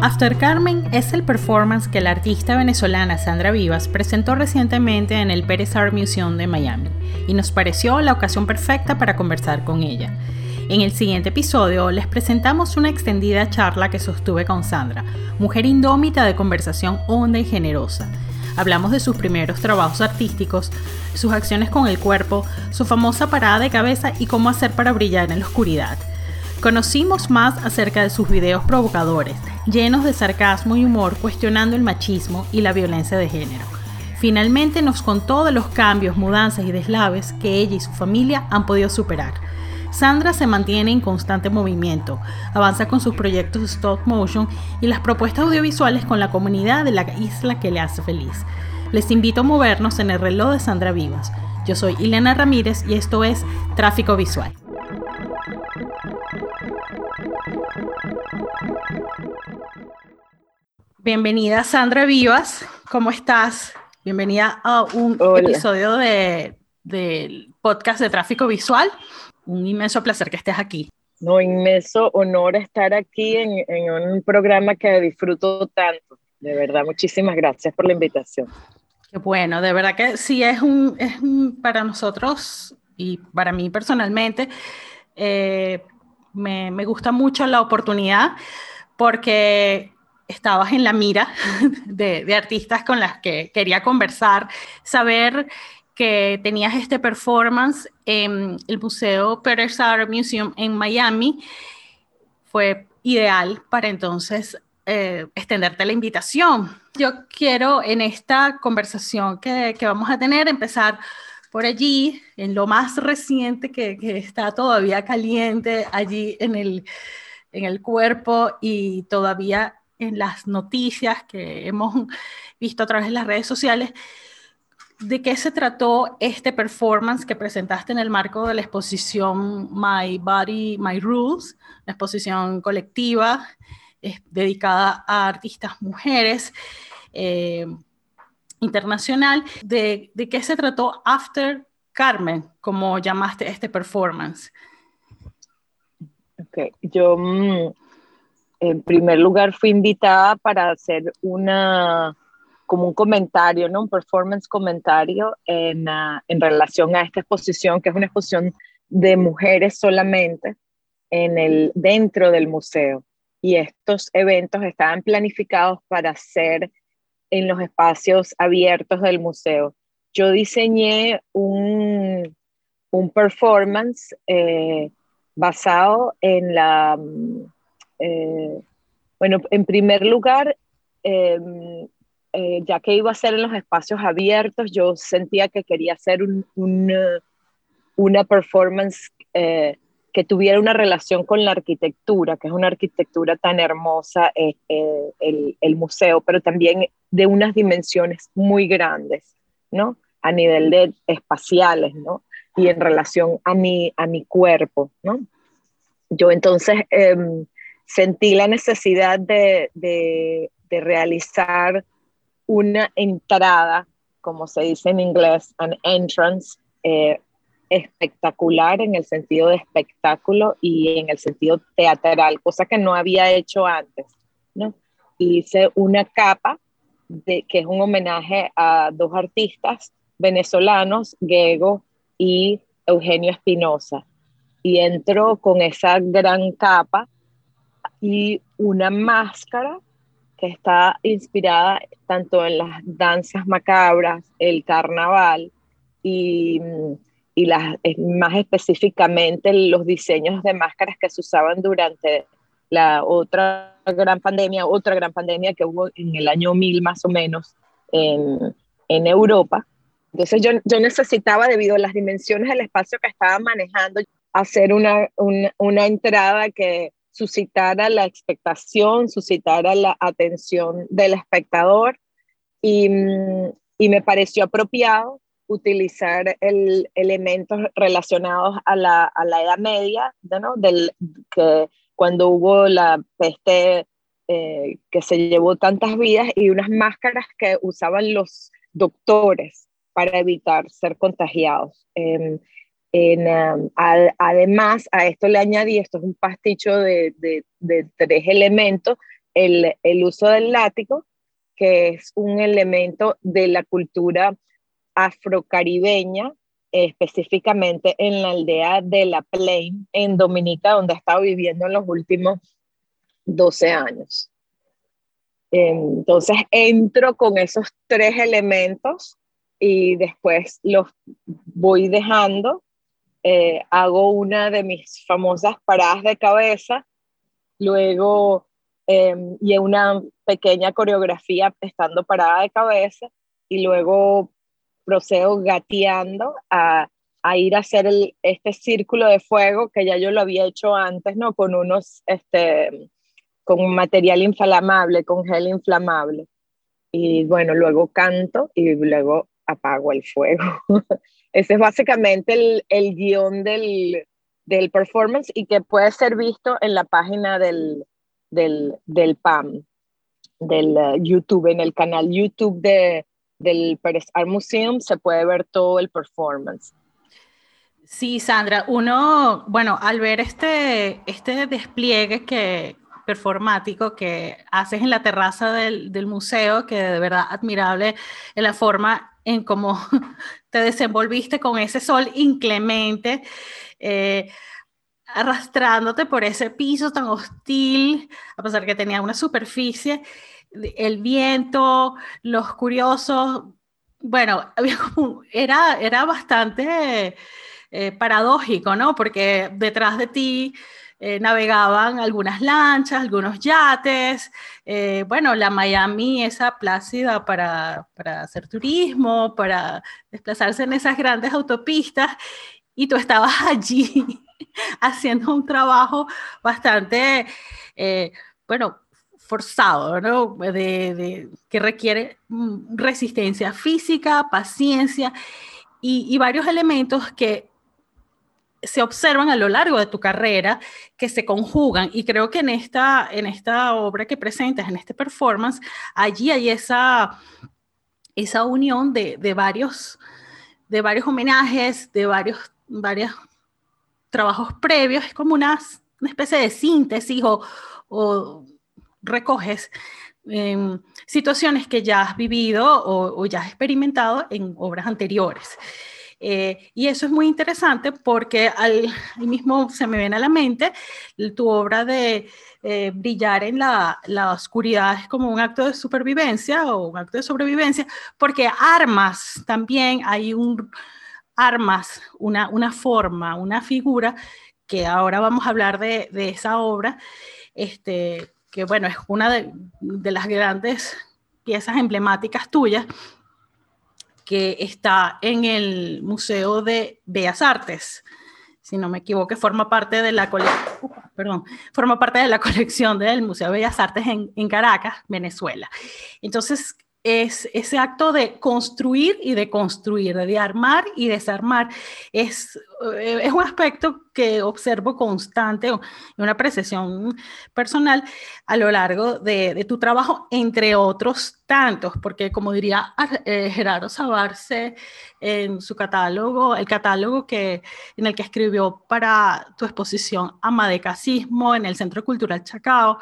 After Carmen es el performance que la artista venezolana Sandra Vivas presentó recientemente en el Pérez Art Museum de Miami y nos pareció la ocasión perfecta para conversar con ella. En el siguiente episodio les presentamos una extendida charla que sostuve con Sandra, mujer indómita de conversación honda y generosa. Hablamos de sus primeros trabajos artísticos, sus acciones con el cuerpo, su famosa parada de cabeza y cómo hacer para brillar en la oscuridad. Conocimos más acerca de sus videos provocadores, llenos de sarcasmo y humor cuestionando el machismo y la violencia de género. Finalmente nos contó de los cambios, mudanzas y deslaves que ella y su familia han podido superar. Sandra se mantiene en constante movimiento, avanza con sus proyectos de stop motion y las propuestas audiovisuales con la comunidad de la isla que le hace feliz. Les invito a movernos en el reloj de Sandra Vivas. Yo soy Ileana Ramírez y esto es Tráfico Visual. Bienvenida Sandra Vivas, ¿cómo estás? Bienvenida a un episodio del podcast de Tráfico Visual. Un inmenso placer que estés aquí. No, inmenso honor estar aquí en, en un programa que disfruto tanto. De verdad, muchísimas gracias por la invitación. Qué bueno, de verdad que sí es un, es un para nosotros y para mí personalmente, eh, me, me gusta mucho la oportunidad porque estabas en la mira de, artistas con las que quería conversar, saber que tenías este performance en el Museo Perez Art Museum en Miami, fue ideal para entonces eh, extenderte la invitación. Yo quiero en esta conversación que, vamos a tener empezar por allí, en lo más reciente que, que está todavía caliente allí en el, en el cuerpo y todavía en las noticias que hemos visto a través de las redes sociales, ¿de qué se trató este performance que presentaste en el marco de la exposición My Body, My Rules, la exposición colectiva dedicada a artistas mujeres eh, internacional? ¿De, ¿De qué se trató After Carmen, como llamaste este performance? Ok, yo... Mm, en primer lugar fui invitada para hacer una como un comentario, ¿no? Un performance comentario en, ah, en relación a esta exposición, que es una exposición de mujeres solamente en el, dentro del museo. Y estos eventos estaban planificados para ser en los espacios abiertos del museo. Yo diseñé un, un performance eh, basado en la eh, bueno, en primer lugar, em, eh, ya que iba a ser en los espacios abiertos, yo sentía que quería hacer una performance eh, que tuviera una relación con la arquitectura, que es una arquitectura tan hermosa, el, el, museo, pero también de unas dimensiones muy grandes, ¿no? A nivel de espaciales, ¿no? Y en relación a mi, a mi cuerpo, ¿no? Yo entonces em, sentí la necesidad de, realizar una entrada, como se dice en inglés, an entrance, eh, espectacular en el sentido de espectáculo y en el sentido teatral, cosa que no había hecho antes. ¿no? Hice una capa que es un homenaje a dos artistas venezolanos, Gego y Eugenio Espinosa. Y entro con esa gran capa y una máscara que está inspirada tanto en las danzas macabras, el carnaval y, y las, más específicamente los diseños de máscaras que se usaban durante la otra gran pandemia, otra gran pandemia que hubo en el año 1000 más o menos en, en Europa. Entonces yo, yo, necesitaba, debido a las dimensiones del espacio que estaba manejando, hacer una, una, una entrada que suscitara la expectación, suscitara la atención del espectador y, mm, y me pareció apropiado utilizar el, elementos relacionados a la, a la Edad Media, ¿no? Del, que cuando hubo la peste eh, que se llevó tantas vidas y unas máscaras que usaban los doctores para evitar ser contagiados. Em, um, además, a esto le añadí, esto es un pasticho de, tres elementos, el, el, uso del látigo, que es un elemento de la cultura afrocaribeña, específicamente en la aldea de La Plain, en Dominica, donde he estado viviendo en los últimos 12 años. Entonces entro con esos tres elementos y después los voy dejando. Eh, hago una de mis famosas paradas de cabeza, luego em, y una pequeña coreografía estando parada de cabeza y luego procedo gateando a, a ir a hacer este círculo de fuego que ya yo lo había hecho antes, ¿no? Con unos, este, con material inflamable, con gel inflamable. Y bueno, luego canto y luego apago el fuego. Ese es básicamente el, el guion del, del, performance y que puede ser visto en la página del, del, del PAM, del uh, YouTube, en el canal YouTube de, del Pérez Art Museum se puede ver todo el performance. Sí, Sandra, uno, bueno, al ver este, este despliegue que, performático que haces en la terraza del, del, museo, que de verdad admirable en la forma en cómo te desenvolviste con ese sol inclemente, eh, arrastrándote por ese piso tan hostil, a pesar que tenía una superficie, el viento, los curiosos, bueno, era, era bastante eh, paradójico, ¿no? Porque detrás de ti eh, navegaban algunas lanchas, algunos yates, eh, bueno, la Miami, esa plácida para, para hacer turismo, para desplazarse en esas grandes autopistas, y tú estabas allí haciendo un trabajo bastante, eh, bueno, forzado, ¿no? De, que requiere mm, resistencia física, paciencia y, y, varios elementos que se observan a lo largo de tu carrera, que se conjugan. Y creo que en esta, en esta obra que presentas, en este performance, allí hay esa, esa unión de, de varios, de varios homenajes, de varios, varios trabajos previos. Es como una, especie de síntesis o, o recoges em, situaciones que ya has vivido o, o ya has experimentado en obras anteriores. Eh, y eso es muy interesante porque al, mismo se me viene a la mente tu obra de eh, brillar en la, la, oscuridad es como un acto de supervivencia o un acto de sobrevivencia, porque armas también hay un armas, una, una forma, una figura que ahora vamos a hablar de, de esa obra, este, que bueno, es una de, de las grandes piezas emblemáticas tuyas, que está en el Museo de Bellas Artes. Si no me equivoco, forma parte de la colección, perdón, forma parte de la colección del Museo de Bellas Artes en Caracas, Venezuela. Entonces, es ese acto de construir y de construir, de armar y desarmar. Es, eh, un aspecto que observo constante, una apreciación personal a lo largo de, tu trabajo, entre otros tantos, porque como diría eh, Gerardo Sabarce en su catálogo, el catálogo que, en el que escribió para tu exposición Amadecasismo en el Centro Cultural Chacao,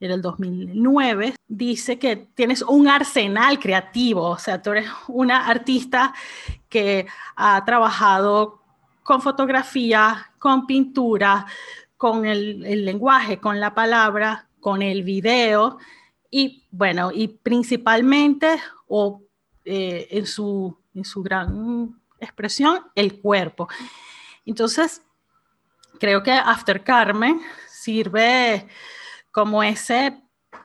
en el 2009, dice que tienes un arsenal creativo, o sea, tú eres una artista que ha trabajado con fotografía, con pintura, con el, lenguaje, con la palabra, con el video y bueno, y principalmente o eh, en, su, en su gran expresión, el cuerpo. Entonces, creo que After Carmen sirve como ese,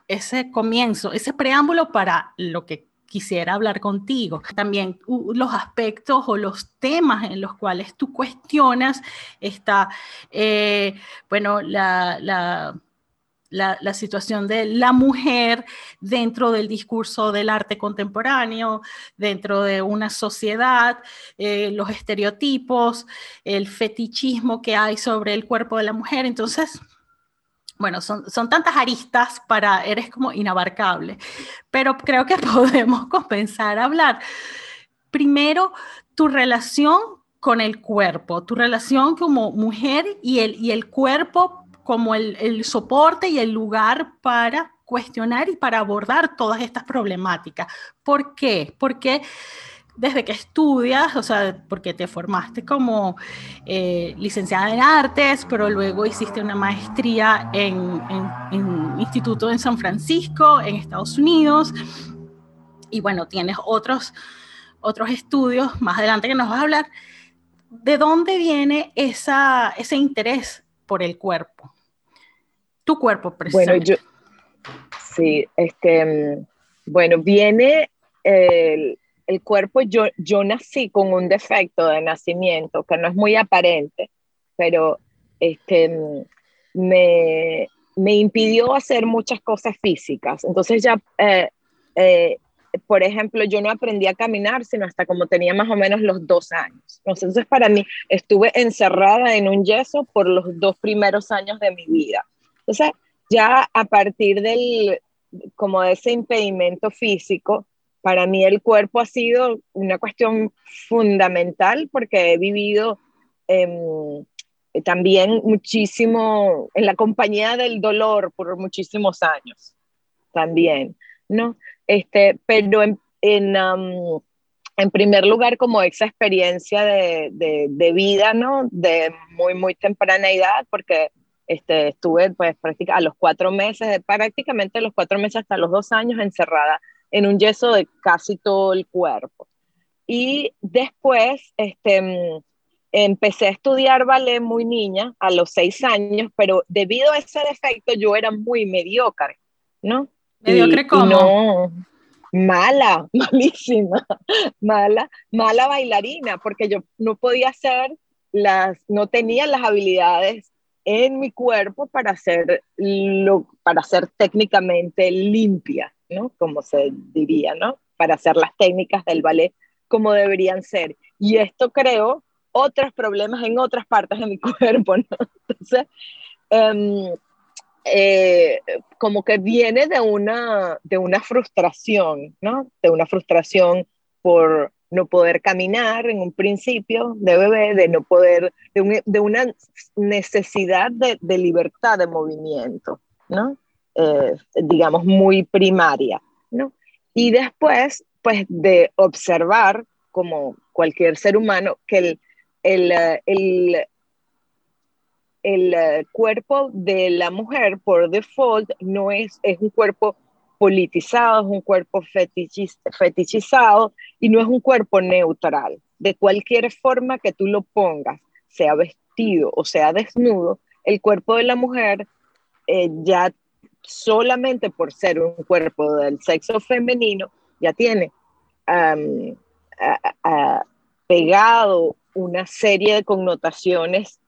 ese comienzo, ese preámbulo para lo que quisiera hablar contigo. También los aspectos o los temas en los cuales tú cuestionas está, eh, bueno, la, la, situación de la mujer dentro del discurso del arte contemporáneo, dentro de una sociedad, eh, los estereotipos, el fetichismo que hay sobre el cuerpo de la mujer. Entonces, bueno, son, son tantas aristas para, eres como inabarcable, pero creo que podemos compensar a hablar primero tu relación con el cuerpo, tu relación como mujer y el, y el cuerpo como el, el soporte y el lugar para cuestionar y para abordar todas estas problemáticas. ¿Por qué? Porque desde que estudias, o sea, porque te formaste como eh, licenciada en artes, pero luego hiciste una maestría en, en, instituto en San Francisco, en Estados Unidos, y bueno, tienes otros, otros estudios más adelante que nos vas a hablar. ¿De dónde viene esa, ese interés por el cuerpo? Tu cuerpo, precisamente. Bueno, yo, sí, este, bueno, viene el el cuerpo, yo, yo nací con un defecto de nacimiento que no es muy aparente, pero este, me, me impidió hacer muchas cosas físicas. Entonces ya, eh, eh, por ejemplo, yo no aprendí a caminar sino hasta como tenía más o menos los dos años. Entonces para mí estuve encerrada en un yeso por los dos primeros años de mi vida. Entonces ya a partir del, como de ese impedimento físico, para mí el cuerpo ha sido una cuestión fundamental porque he vivido em, también muchísimo en la compañía del dolor por muchísimos años también, ¿no? Este, pero en, en, en primer lugar como esa experiencia de, de, vida, ¿no? De muy, muy temprana edad, porque este, estuve pues a los cuatro meses, prácticamente los cuatro meses hasta los dos años encerrada en un yeso de casi todo el cuerpo. Y después este, empecé a estudiar ballet muy niña, a los seis años, pero debido a ese defecto yo era muy mediocre, ¿no? ¿Mediocre cómo? No, mala, malísima, mala, mala bailarina, porque yo no podía hacer las, no tenía las habilidades en mi cuerpo para ser, lo, para ser técnicamente limpia. ¿No? Como se diría, ¿no? Para hacer las técnicas del ballet como deberían ser. Y esto creó otros problemas en otras partes de mi cuerpo. Entonces, em, eh, como que viene de una, de una frustración, ¿no? De una frustración por no poder caminar en un principio de bebé, de no poder, de, una necesidad de, de, libertad de movimiento, ¿no? Eh, digamos, muy primaria, ¿no? Y después, pues, de observar, como cualquier ser humano, que el, el, eh, el, el eh, cuerpo de la mujer, por default, no es, es un cuerpo politizado, es un cuerpo fetichizado y no es un cuerpo neutral. De cualquier forma que tú lo pongas, sea vestido o sea desnudo, el cuerpo de la mujer ya solamente por ser un cuerpo del sexo femenino, ya tiene pegado una serie de connotaciones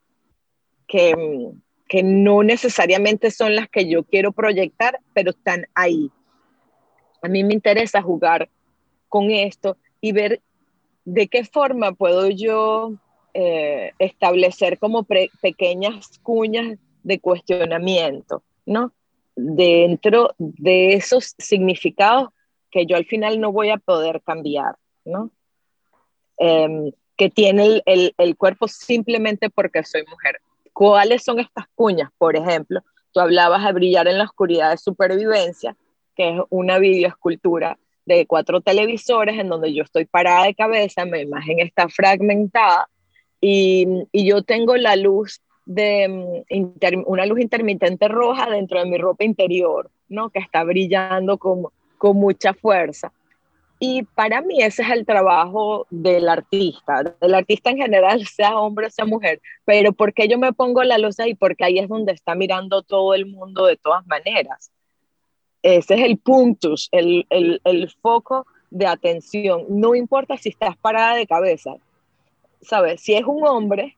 que, que no necesariamente son las que yo quiero proyectar, pero están ahí. A mí me interesa jugar con esto y ver de qué forma puedo yo eh, establecer como pequeñas cuñas de cuestionamiento, ¿no? Dentro de esos significados que yo al final no voy a poder cambiar, ¿no? Em, que tiene el, el, cuerpo simplemente porque soy mujer. ¿Cuáles son estas cuñas? Por ejemplo, tú hablabas de brillar en la oscuridad de supervivencia, que es una videoescultura de cuatro televisores en donde yo estoy parada de cabeza, mi imagen está fragmentada y, y yo tengo la luz de mm, una luz intermitente roja dentro de mi ropa interior, ¿no? Que está brillando con, con mucha fuerza. Y para mí ese es el trabajo del artista, del artista en general, sea hombre o sea mujer. Pero ¿por qué yo me pongo la luz ahí? Porque ahí es donde está mirando todo el mundo de todas maneras. Ese es el puntus, el, el, el foco de atención. No importa si estás parada de cabeza. ¿Sabes? Si es un hombre,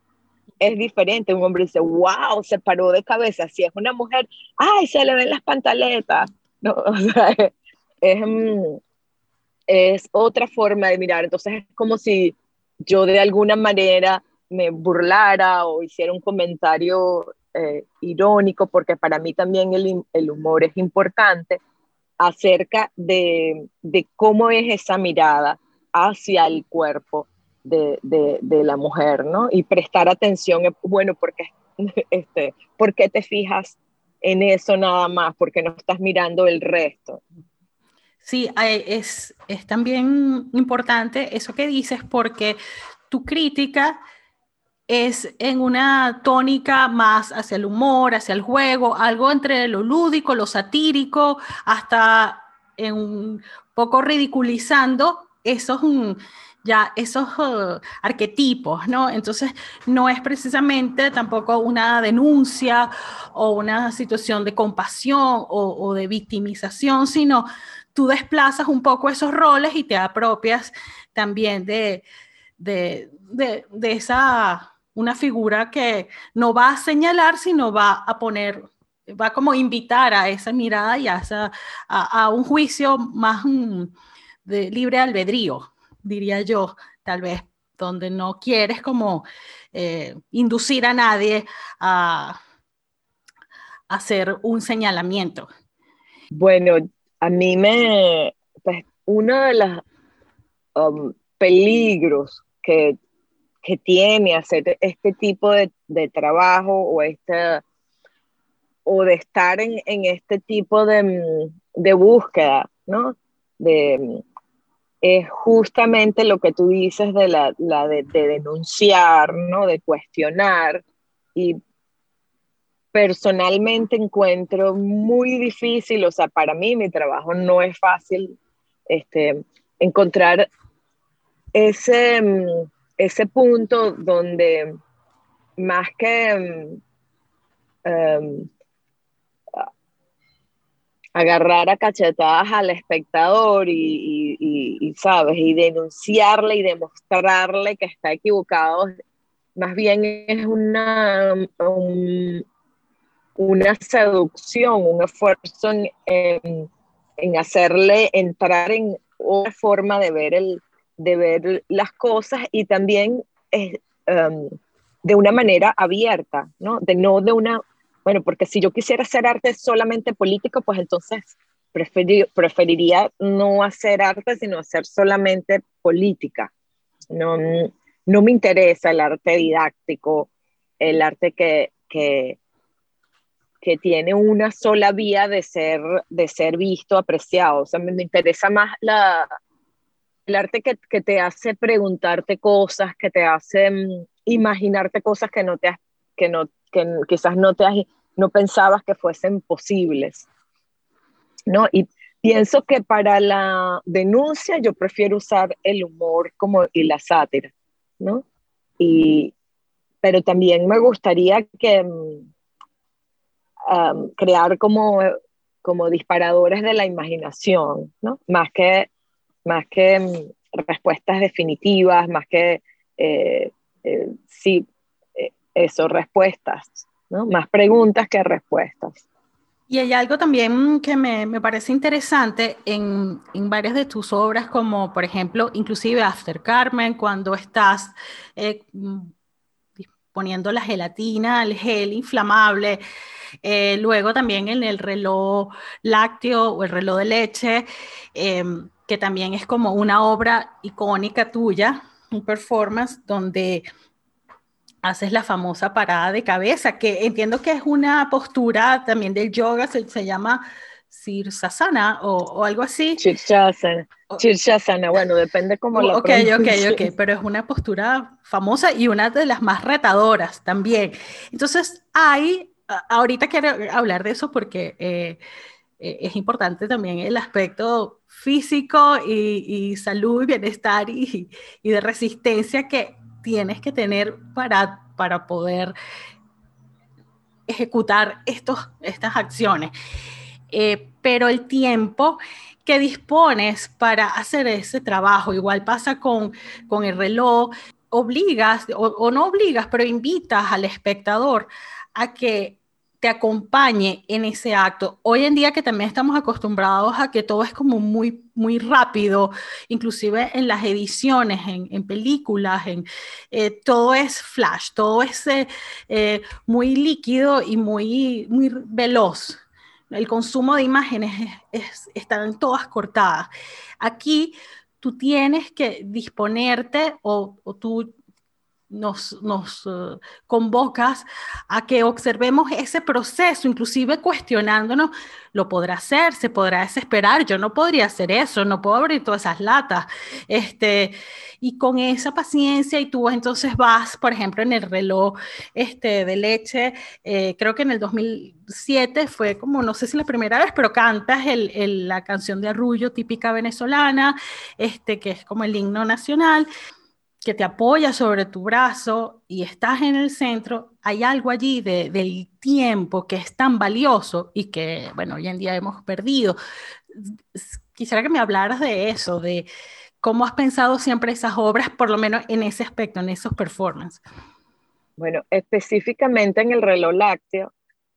es diferente. Un hombre dice, wow, se paró de cabeza. Si es una mujer, ay, se le ven las pantaletas. No, es, mm, es, otra forma de mirar. Entonces es como si yo de alguna manera me burlara o hiciera un comentario eh, irónico, porque para mí también el, el humor es importante, acerca de, de, cómo es esa mirada hacia el cuerpo de, la mujer, ¿no? Y prestar atención, bueno, porque, este, ¿por qué te fijas en eso nada más? Porque no estás mirando el resto. Sí, es, es también importante eso que dices porque tu crítica es en una tónica más hacia el humor, hacia el juego, algo entre lo lúdico, lo satírico, hasta en un poco ridiculizando esos, ya esos uh, arquetipos, ¿no? Entonces, no es precisamente tampoco una denuncia o una situación de compasión o, de victimización, sino tú desplazas un poco esos roles y te apropias también de, de, de esa una figura que no va a señalar, sino va a poner, va como invitar a esa mirada y a, a, un juicio más mm, de libre albedrío, diría yo, tal vez, donde no quieres como eh, inducir a nadie a, hacer un señalamiento. Bueno, a mí me, pues, uno de los um, peligros que que tiene hacer este tipo de, trabajo o, o de estar en, este tipo de, búsqueda, ¿no? De, es justamente lo que tú dices de la, de, denunciar, ¿no? De cuestionar. Y personalmente encuentro muy difícil, o sea, para mí mi trabajo no es fácil este, encontrar ese ese punto donde más que mm, em, agarrar a cachetadas al espectador y, sabes, y denunciarle y demostrarle que está equivocado, más bien es una, una seducción, un esfuerzo en, en hacerle entrar en otra forma de ver el, de ver las cosas y también es, em, de una manera abierta, ¿no? De no de una, bueno, porque si yo quisiera hacer arte solamente político, pues entonces preferiría no hacer arte, sino hacer solamente política. No, no me interesa el arte didáctico, el arte que, que, que tiene una sola vía de ser, de ser visto, apreciado. O sea, me interesa más la, el arte que, que, te hace preguntarte cosas, que te hace mm, imaginarte cosas que no te que no, que quizás no te no pensabas que fuesen posibles. ¿no? Y pienso que para la denuncia yo prefiero usar el humor como y la sátira, ¿no? Y, pero también me gustaría que um, crear como, como disparadores de la imaginación, ¿no? Más que más que mm, respuestas definitivas, más que, eh, eh, sí, eh, eso, respuestas, ¿no? Más preguntas que respuestas. Y hay algo también que me, me parece interesante en, en, varias de tus obras, como por ejemplo, inclusive After Carmen, cuando estás poniendo la gelatina, el gel inflamable, luego también en el reloj lácteo o el reloj de leche, em, que también es como una obra icónica tuya, un performance donde haces la famosa parada de cabeza, que entiendo que es una postura también del yoga, se, se llama Sirsasana o, o algo así. Chirshasana, bueno, depende cómo lo Ok, ok, ok, pero es una postura famosa y una de las más retadoras también. Entonces, hay, ahorita quiero hablar de eso porque eh, eh, es importante también el aspecto físico y, salud y bienestar y, de resistencia que tienes que tener para, para poder ejecutar estos, estas acciones. Eh, pero el tiempo que dispones para hacer ese trabajo, igual pasa con, con el reloj, obligas o no obligas, pero invitas al espectador a que te acompañe en ese acto. Hoy en día que también estamos acostumbrados a que todo es como muy, muy rápido, inclusive en las ediciones, en, películas, en, eh, todo es flash, todo es eh, eh, muy líquido y muy, muy veloz. El consumo de imágenes están todas cortadas. Aquí tú tienes que disponerte o, o tú nos, nos eh, convocas a que observemos ese proceso, inclusive cuestionándonos, ¿lo podrá hacer? ¿Se podrá desesperar? Yo no podría hacer eso, no puedo abrir todas esas latas. Este, y con esa paciencia y tú entonces vas, por ejemplo, en el reloj este, de leche, eh, creo que en el 2007 fue como, no sé si la primera vez, pero cantas el, la canción de Arrullo típica venezolana, este, que es como el himno nacional que te apoya sobre tu brazo y estás en el centro, hay algo allí de, del tiempo que es tan valioso y que, bueno, hoy en día hemos perdido. Quisiera que me hablaras de eso, de cómo has pensado siempre esas obras, por lo menos en ese aspecto, en esos performances. Bueno, específicamente en el reloj lácteo,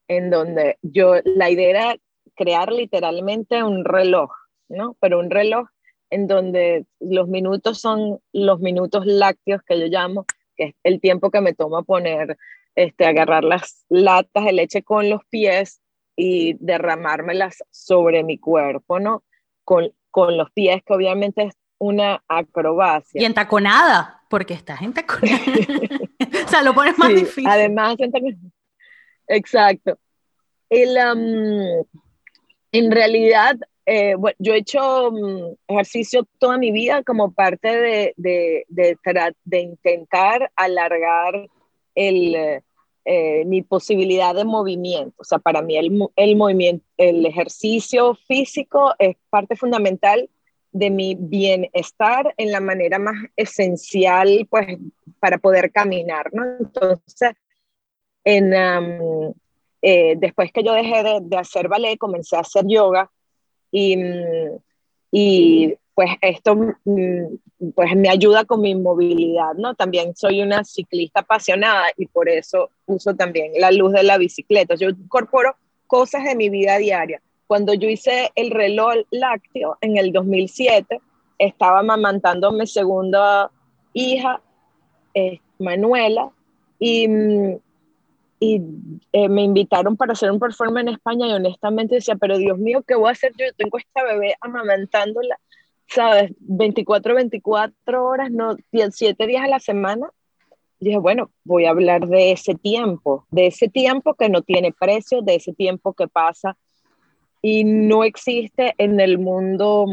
en donde yo, la idea era crear literalmente un reloj, ¿no? Pero un reloj en donde los minutos son los minutos lácteos que yo llamo, que es el tiempo que me toma poner, este, agarrar las latas de leche con los pies y derramármelas sobre mi cuerpo, ¿no? Con, con los pies, que obviamente es una acrobacia. Y en taconada, porque estás en taconada. o sea, lo pones más difícil. Además, exacto. El, en realidad, eh, bueno, yo he hecho mm, ejercicio toda mi vida como parte de, de, de, intentar alargar el, eh, mi posibilidad de movimiento. O sea, para mí el, el, movimiento, el ejercicio físico es parte fundamental de mi bienestar en la manera más esencial, pues, para poder caminar, ¿no? Entonces, en, eh, después que yo dejé de, de hacer ballet, comencé a hacer yoga y, y pues esto mm, pues me ayuda con mi movilidad, ¿no? También soy una ciclista apasionada y por eso uso también la luz de la bicicleta. Yo incorporo cosas de mi vida diaria. Cuando yo hice el reloj lácteo en el 2007, estaba amamantando a mi segunda hija, eh, Manuela, y mm, y eh, me invitaron para hacer un performance en España y honestamente decía, pero Dios mío, ¿qué voy a hacer? Yo tengo esta bebé amamantándola, ¿sabes? 24, 24 horas, no, 7 días a la semana. Y dije, bueno, voy a hablar de ese tiempo, de ese tiempo que no tiene precio, de ese tiempo que pasa y no existe en el mundo,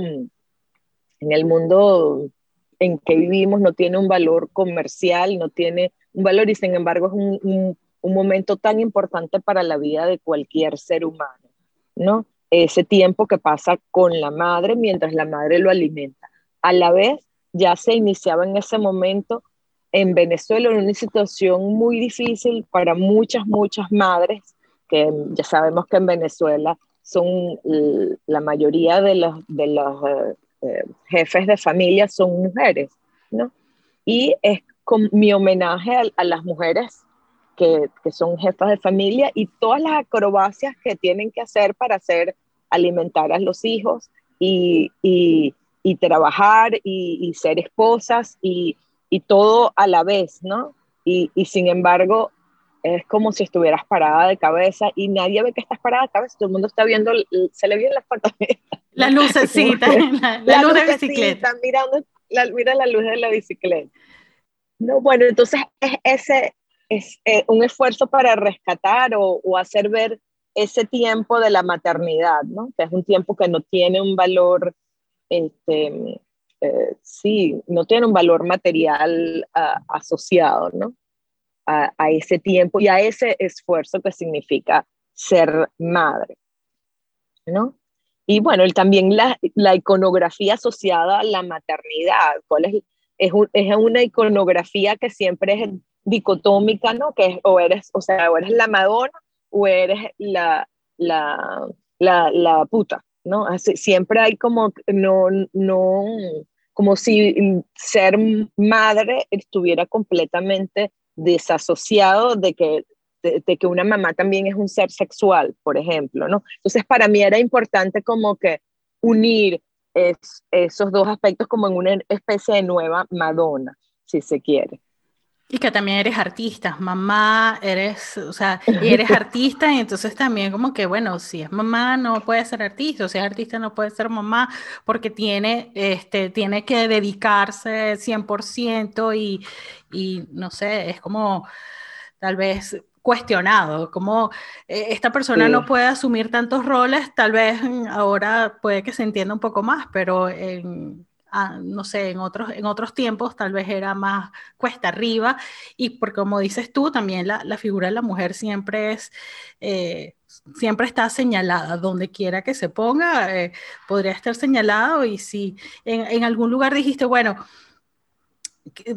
en el mundo en que vivimos, no tiene un valor comercial, no tiene un valor y sin embargo es un un momento tan importante para la vida de cualquier ser humano, ¿no? Ese tiempo que pasa con la madre mientras la madre lo alimenta. A la vez, ya se iniciaba en ese momento en Venezuela en una situación muy difícil para muchas, muchas madres, que ya sabemos que en Venezuela son la mayoría de los, de los eh, eh, jefes de familia son mujeres, ¿no? Y es con mi homenaje a las mujeres que, son jefas de familia y todas las acrobacias que tienen que hacer para hacer alimentar a los hijos y, y, trabajar y, ser esposas y, todo a la vez, ¿no? Y, sin embargo, es como si estuvieras parada de cabeza y nadie ve que estás parada de cabeza, todo el mundo está viendo, se le vienen las patas. La lucecita, la, la, luz de bicicleta. Mirando, la, mira la luz de la bicicleta. No, bueno, entonces es ese, es eh, un esfuerzo para rescatar o, hacer ver ese tiempo de la maternidad, ¿no? Que es un tiempo que no tiene un valor, este, eh, sí, no tiene un valor material asociado, ¿no? A, ese tiempo y a ese esfuerzo que significa ser madre, ¿no? Y bueno, también la, iconografía asociada a la maternidad, ¿cuál es, una iconografía que siempre es dicotómica, ¿no? Que es, o eres, o sea, o eres la Madonna o eres la, la, la, la puta, ¿no? Así, siempre hay como, no, no, como si ser madre estuviera completamente desasociado de que, de, que una mamá también es un ser sexual, por ejemplo, ¿no? Entonces, para mí era importante como que unir esos dos aspectos como en una especie de nueva Madonna, si se quiere. Y que también eres artista, mamá, eres, o sea, eres artista y entonces también como que, bueno, si es mamá no puede ser artista, o si es artista no puede ser mamá, porque tiene, este, tiene que dedicarse 100% y, y no sé, es como tal vez cuestionado, como eh, esta persona no puede asumir tantos roles, tal vez ahora puede que se entienda un poco más, pero en, ah, no sé, en otros, en otros tiempos tal vez era más cuesta arriba. Y porque como dices tú, también la, la figura de la mujer siempre es... Eh, siempre está señalada, donde quiera que se ponga, eh, podría estar señalado. Y si en, en algún lugar dijiste, bueno,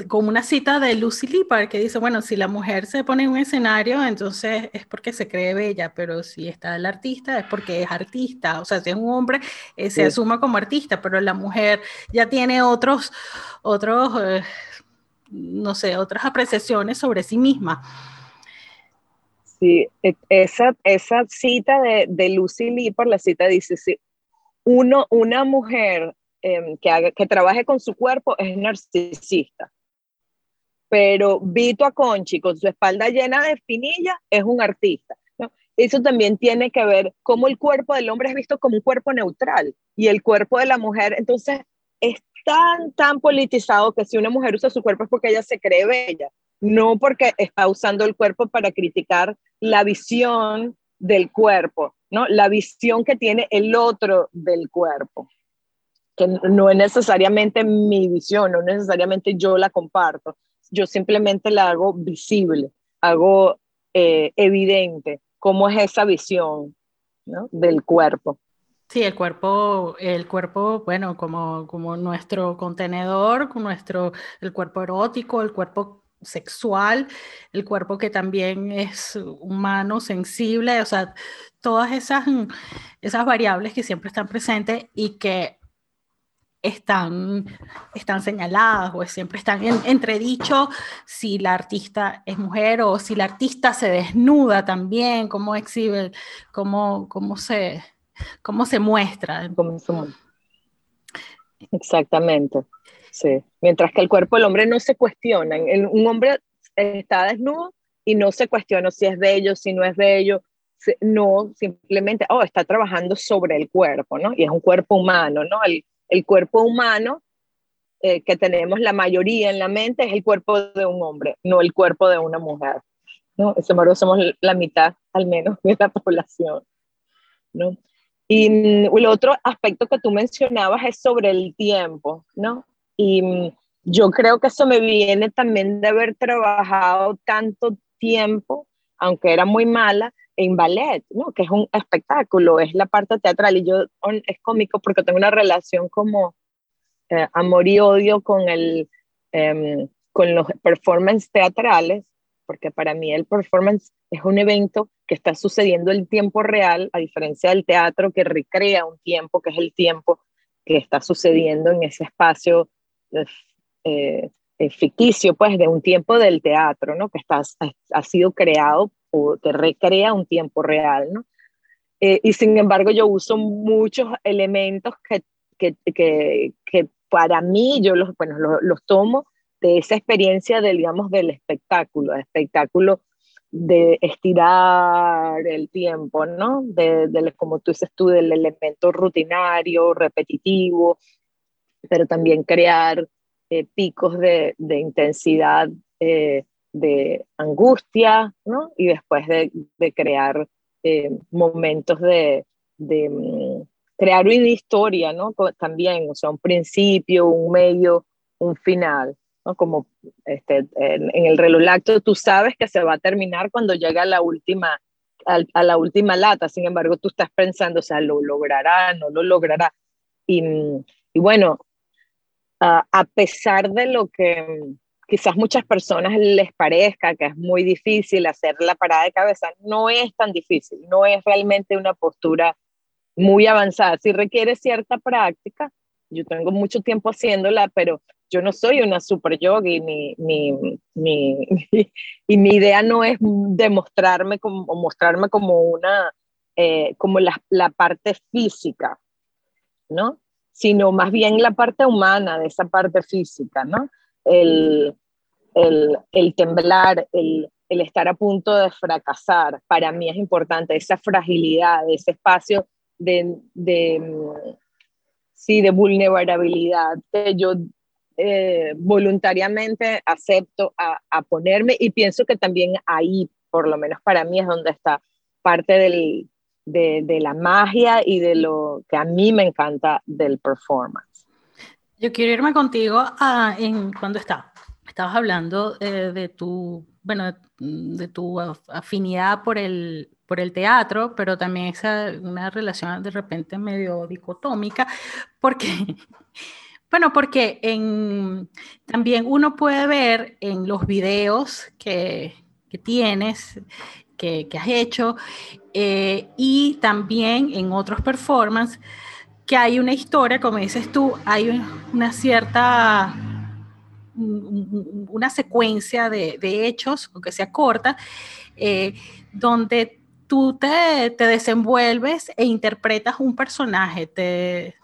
como una cita de Lucy Lippard que dice, bueno, si la mujer se pone en un escenario, entonces es porque se cree bella, pero si está el artista es porque es artista, o sea, si es un hombre, eh, se asuma como artista, pero la mujer ya tiene otros, otros, eh, no sé, otras apreciaciones sobre sí misma. Sí, e, esa, esa cita de, de Lucy Lippard, la cita dice, si uno, una mujer Em, que, trabaje con su cuerpo es narcisista. Pero Vito Aconchi, con su espalda llena de espinillas, es un artista. Eso también tiene que ver cómo el cuerpo del hombre es visto como un cuerpo neutral y el cuerpo de la mujer, entonces, es tan, tan politizado que si una mujer usa su cuerpo es porque ella se cree bella, no porque está usando el cuerpo para criticar la visión del cuerpo, ¿no? La visión que tiene el otro del cuerpo no es necesariamente mi visión, no necesariamente yo la comparto, yo simplemente la hago visible, hago eh, evidente cómo es esa visión del cuerpo. Sí, el cuerpo, el cuerpo, bueno, como, como nuestro contenedor, con nuestro, el cuerpo erótico, el cuerpo sexual, el cuerpo que también es humano, sensible, o sea, todas esas, esas variables que siempre están presentes y que están, están señaladas o siempre están en entredicho si la artista es mujer o si la artista se desnuda también, cómo exhibe, cómo, cómo, se, cómo se muestra. Exactamente, sí. Mientras que el cuerpo del hombre no se cuestiona. un hombre está desnudo y no se cuestiona si es bello, si no es bello, no, simplemente, oh, está trabajando sobre el cuerpo, ¿no? Y es un cuerpo humano, ¿no? El, el cuerpo humano eh, que tenemos la mayoría en la mente es el cuerpo de un hombre, no el cuerpo de una mujer. ¿no? Sin embargo, somos la mitad al menos de la población. ¿no? Y el otro aspecto que tú mencionabas es sobre el tiempo, ¿no? Y mm, yo creo que eso me viene también de haber trabajado tanto tiempo, aunque era muy mala, en ballet, ¿no? que es un espectáculo, es la parte teatral y yo es cómico porque tengo una relación como eh, amor y odio con, el, em, con los performances teatrales, porque para mí el performance es un evento que está sucediendo en tiempo real, a diferencia del teatro que recrea un tiempo, que es el tiempo que está sucediendo en ese espacio eh, eh, ficticio, pues de un tiempo del teatro, ¿no? que está, ha sido creado o que recrea un tiempo real, ¿no? Eh, y sin embargo yo uso muchos elementos que, que, que, que para mí yo los, bueno, los, los, tomo de esa experiencia del, digamos, del espectáculo, espectáculo de estirar el tiempo, ¿no? De, de, como tú dices tú, del elemento rutinario, repetitivo, pero también crear eh, picos de, de intensidad eh, de angustia, ¿no? Y después de, crear eh, momentos de, mm, crear una historia, ¿no? También, o sea, un principio, un medio, un final, ¿no? Como este, en, el reloj lacto tú sabes que se va a terminar cuando llega la última, a, la última lata, sin embargo tú estás pensando, o sea, lo logrará, no lo logrará. Y, mm, y bueno, a pesar de lo que quizás muchas personas les parezca que es muy difícil hacer la parada de cabeza, no es tan difícil, no es realmente una postura muy avanzada, sí requiere cierta práctica, yo tengo mucho tiempo haciéndola, pero yo no soy una super yogi, ni, ni, ni, y mi idea no es demostrarme como, mostrarme como una, eh, como la, la parte física, ¿no? Sino más bien la parte humana de esa parte física, ¿no? El, el, el temblar, el, el estar a punto de fracasar, para mí es importante, esa fragilidad, ese espacio de, de, sí, de vulnerabilidad que yo eh, voluntariamente acepto a, a, ponerme y pienso que también ahí, por lo menos para mí, es donde está parte del, de, de, la magia y de lo que a mí me encanta del performance. Yo quiero irme contigo a, en cuando está, estabas hablando eh, de tu, bueno, de tu afinidad por el, por el teatro, pero también esa una relación de repente medio dicotómica, porque, bueno, porque también uno puede ver en los videos que, que tienes, que, que, has hecho, eh, y también en otros performances, que hay una historia, como dices tú, hay una cierta una secuencia de, de, hechos, aunque sea corta, eh, donde tú te, te, desenvuelves e interpretas un personaje, te,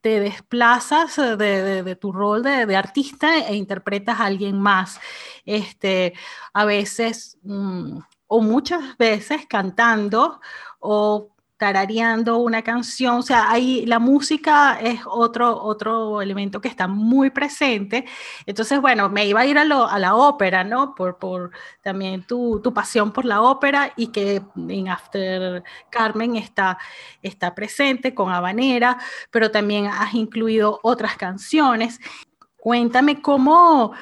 te desplazas de, de, tu rol de, artista e interpretas a alguien más. Este, a veces, mm, o muchas veces cantando o tarareando una canción, o sea, ahí la música es otro, otro elemento que está muy presente. Entonces, bueno, me iba a ir a, lo, a la ópera, ¿no? Por, por también tu, tu, pasión por la ópera y que en After Carmen está, está presente con Habanera, pero también has incluido otras canciones. Cuéntame cómo,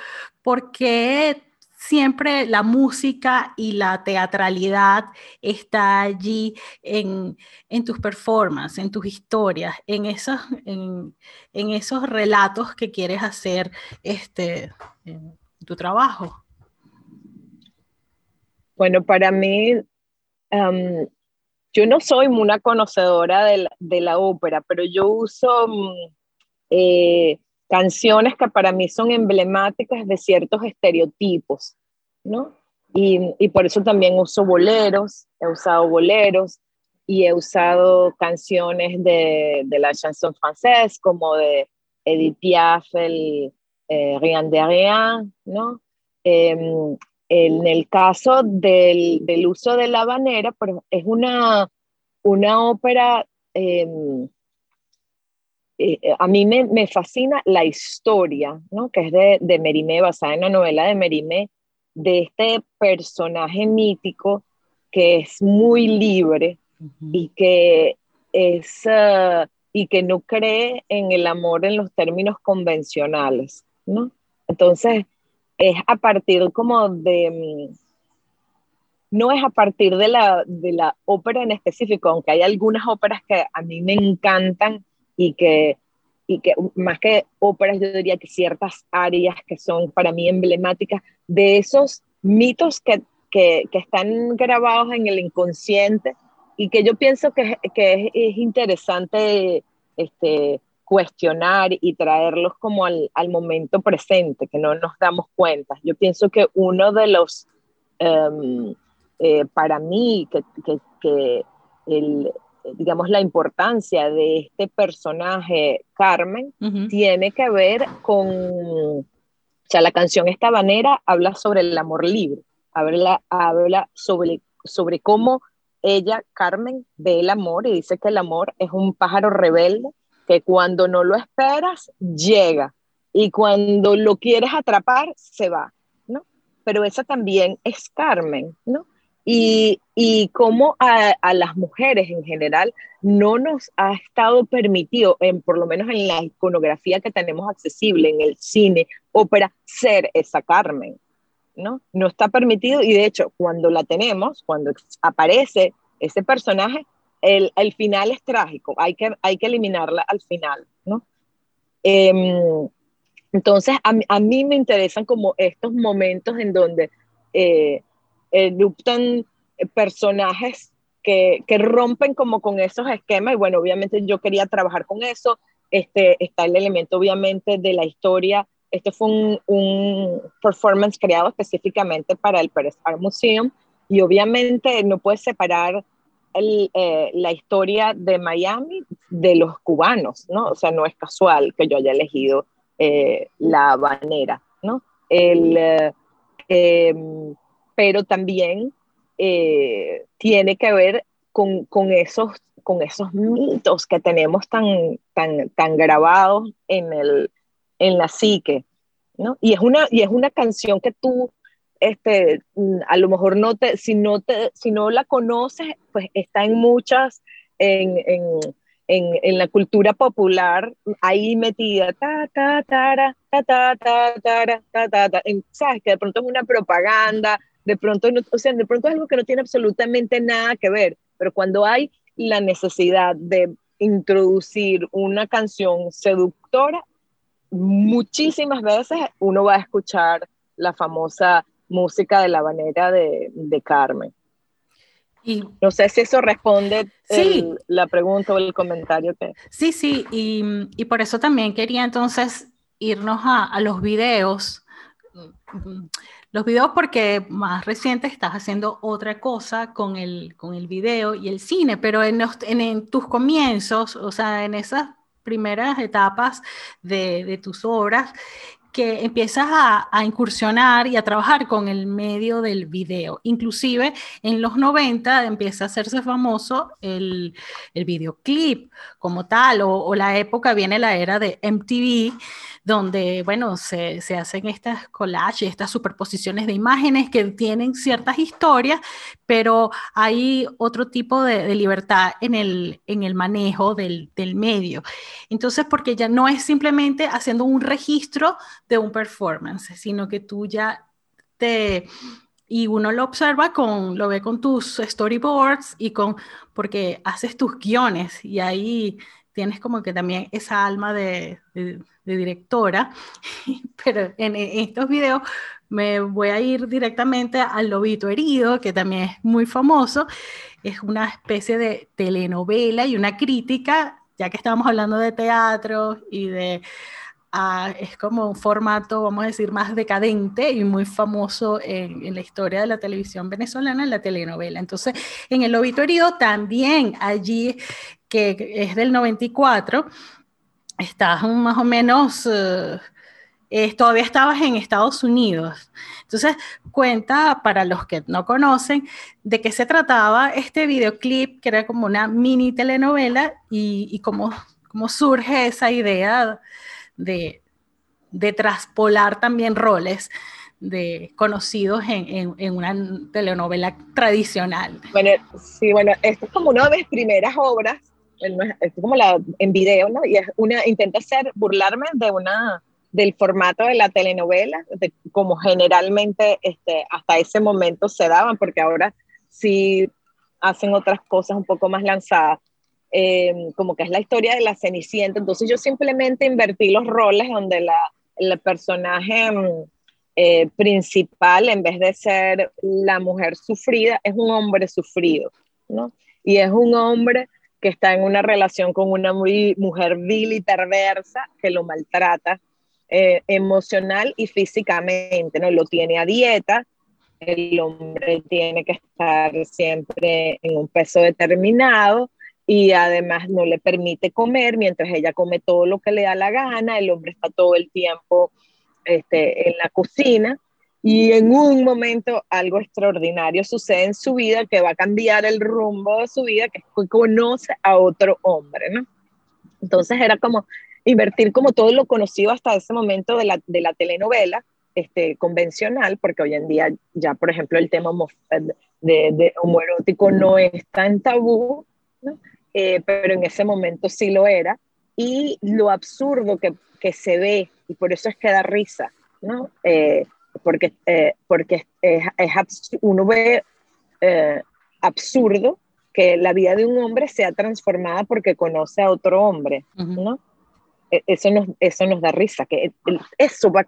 por qué siempre la música y la teatralidad está allí en, tus performances, en tus historias, en esos, en, esos relatos que quieres hacer este, en tu trabajo. Bueno, para mí, yo no soy una conocedora de la, ópera, pero yo uso mm, eh, canciones que para mí son emblemáticas de ciertos estereotipos, ¿no? Y, y, por eso también uso boleros, he usado boleros y he usado canciones de, de la chanson française como de Edith Piaf, el eh, Rien de Rien, ¿no? Eh, en el caso del, del, uso de la habanera, es una, una ópera eh, eh, a mí me, me, fascina la historia, ¿no? que es de, de Merimé, basada en la novela de Merimé, de este personaje mítico que es muy libre y que es uh, y que no cree en el amor en los términos convencionales, ¿no? Entonces, es a partir como de, mm, no es a partir de la, de la ópera en específico, aunque hay algunas óperas que a mí me encantan y que, y que más que óperas, yo diría que ciertas áreas que son para mí emblemáticas de esos mitos que, que, que están grabados en el inconsciente y que yo pienso que, que es, es, interesante este, cuestionar y traerlos como al, al, momento presente, que no nos damos cuenta. Yo pienso que uno de los, um, eh, para mí, que, que, que el, digamos, la importancia de este personaje, Carmen, uh -huh. tiene que ver con, o sea, la canción esta banera habla sobre el amor libre, habla, habla sobre, sobre cómo ella, Carmen, ve el amor y dice que el amor es un pájaro rebelde que cuando no lo esperas, llega y cuando lo quieres atrapar, se va, ¿no? Pero esa también es Carmen, ¿no? Y, y cómo a, a, las mujeres en general no nos ha estado permitido, en, por lo menos en la iconografía que tenemos accesible, en el cine, ópera, ser esa Carmen, ¿no? No está permitido y de hecho cuando la tenemos, cuando aparece ese personaje, el, el final es trágico, hay que, hay que eliminarla al final, ¿no? Eh, entonces, a, a, mí me interesan como estos momentos en donde... Eh, eruptan personajes que, que, rompen como con esos esquemas y bueno, obviamente yo quería trabajar con eso. Este, está el elemento obviamente de la historia. Este fue un, un performance creado específicamente para el Pérez Art Museum y obviamente no puedes separar el, eh, la historia de Miami de los cubanos, ¿no? O sea, no es casual que yo haya elegido eh, la habanera, ¿no? el, eh, em, pero también eh, tiene que ver con, con, esos, con esos mitos que tenemos tan, tan, tan grabados en, el, en la psique. ¿no? Y, es una, y es una canción que tú este, a lo mejor no te, si no te, si no la conoces, pues está en muchas, en, en, en, la cultura popular, ahí metida, ta, ta, ta, ta, ta, ta, ta, ta, ta, ta, sabes que de pronto es una propaganda, de pronto, o sea, de pronto es algo que no tiene absolutamente nada que ver, pero cuando hay la necesidad de introducir una canción seductora, muchísimas veces uno va a escuchar la famosa música de la banera de, de Carmen. Y, no sé si eso responde la pregunta o el comentario que... Sí, sí, y, y por eso también quería entonces irnos a, a, los videos. Los videos porque más reciente estás haciendo otra cosa con el, con el video y el cine, pero en, en, en tus comienzos, o sea, en esas primeras etapas de, de tus obras, que empiezas a, incursionar y a trabajar con el medio del video. Inclusive en los 90 empieza a hacerse famoso el, el videoclip como tal, o, o, la época viene la era de MTV, donde, bueno, se, se hacen estas collages, estas superposiciones de imágenes que tienen ciertas historias, pero hay otro tipo de, libertad en el, en el manejo del, del, medio. Entonces, porque ya no es simplemente haciendo un registro de un performance, sino que tú ya te y uno lo observa con, lo ve con tus storyboards y con, porque haces tus guiones y ahí tienes como que también esa alma de, de directora, pero en, estos videos me voy a ir directamente al Lobito Herido, que también es muy famoso. Es una especie de telenovela y una crítica, ya que estábamos hablando de teatro y de... Ah, es como un formato, vamos a decir, más decadente y muy famoso en, en, la historia de la televisión venezolana, la telenovela. Entonces, en el Lobito Herido también allí, que es del 94, estás más o menos, eh, todavía estabas en Estados Unidos. Entonces, cuenta para los que no conocen de qué se trataba este videoclip, que era como una mini telenovela, y, cómo, cómo, surge esa idea de, de traspolar también roles de conocidos en, en, una telenovela tradicional. Bueno, sí, bueno, esto es como una de mis primeras obras es como la en video, ¿no? Y es una, intenta hacer, burlarme de una, del formato de la telenovela, de como generalmente este, hasta ese momento se daban, porque ahora sí hacen otras cosas un poco más lanzadas, eh, como que es la historia de la Cenicienta. Entonces yo simplemente invertí los roles donde la, el personaje mm, eh, principal, en vez de ser la mujer sufrida, es un hombre sufrido, ¿no? Y es un hombre que está en una relación con una mujer vil y perversa que lo maltrata eh, emocional y físicamente, ¿no? Lo tiene a dieta, el hombre tiene que estar siempre en un peso determinado y además no le permite comer mientras ella come todo lo que le da la gana, el hombre está todo el tiempo este, en la cocina y en un momento algo extraordinario sucede en su vida que va a cambiar el rumbo de su vida, que conoce a otro hombre, ¿no? Entonces era como invertir como todo lo conocido hasta ese momento de la, de la telenovela este, convencional, porque hoy en día ya, por ejemplo, el tema de, de homoerótico no es tan tabú, ¿no? Eh, pero en ese momento sí lo era, y lo absurdo que, que se ve, y por eso es que da risa, ¿no? Eh, porque, eh, porque es, es uno ve eh, absurdo que la vida de un hombre sea transformada porque conoce a otro hombre, ¿no? E, eso nos, eso nos da risa, que eso va,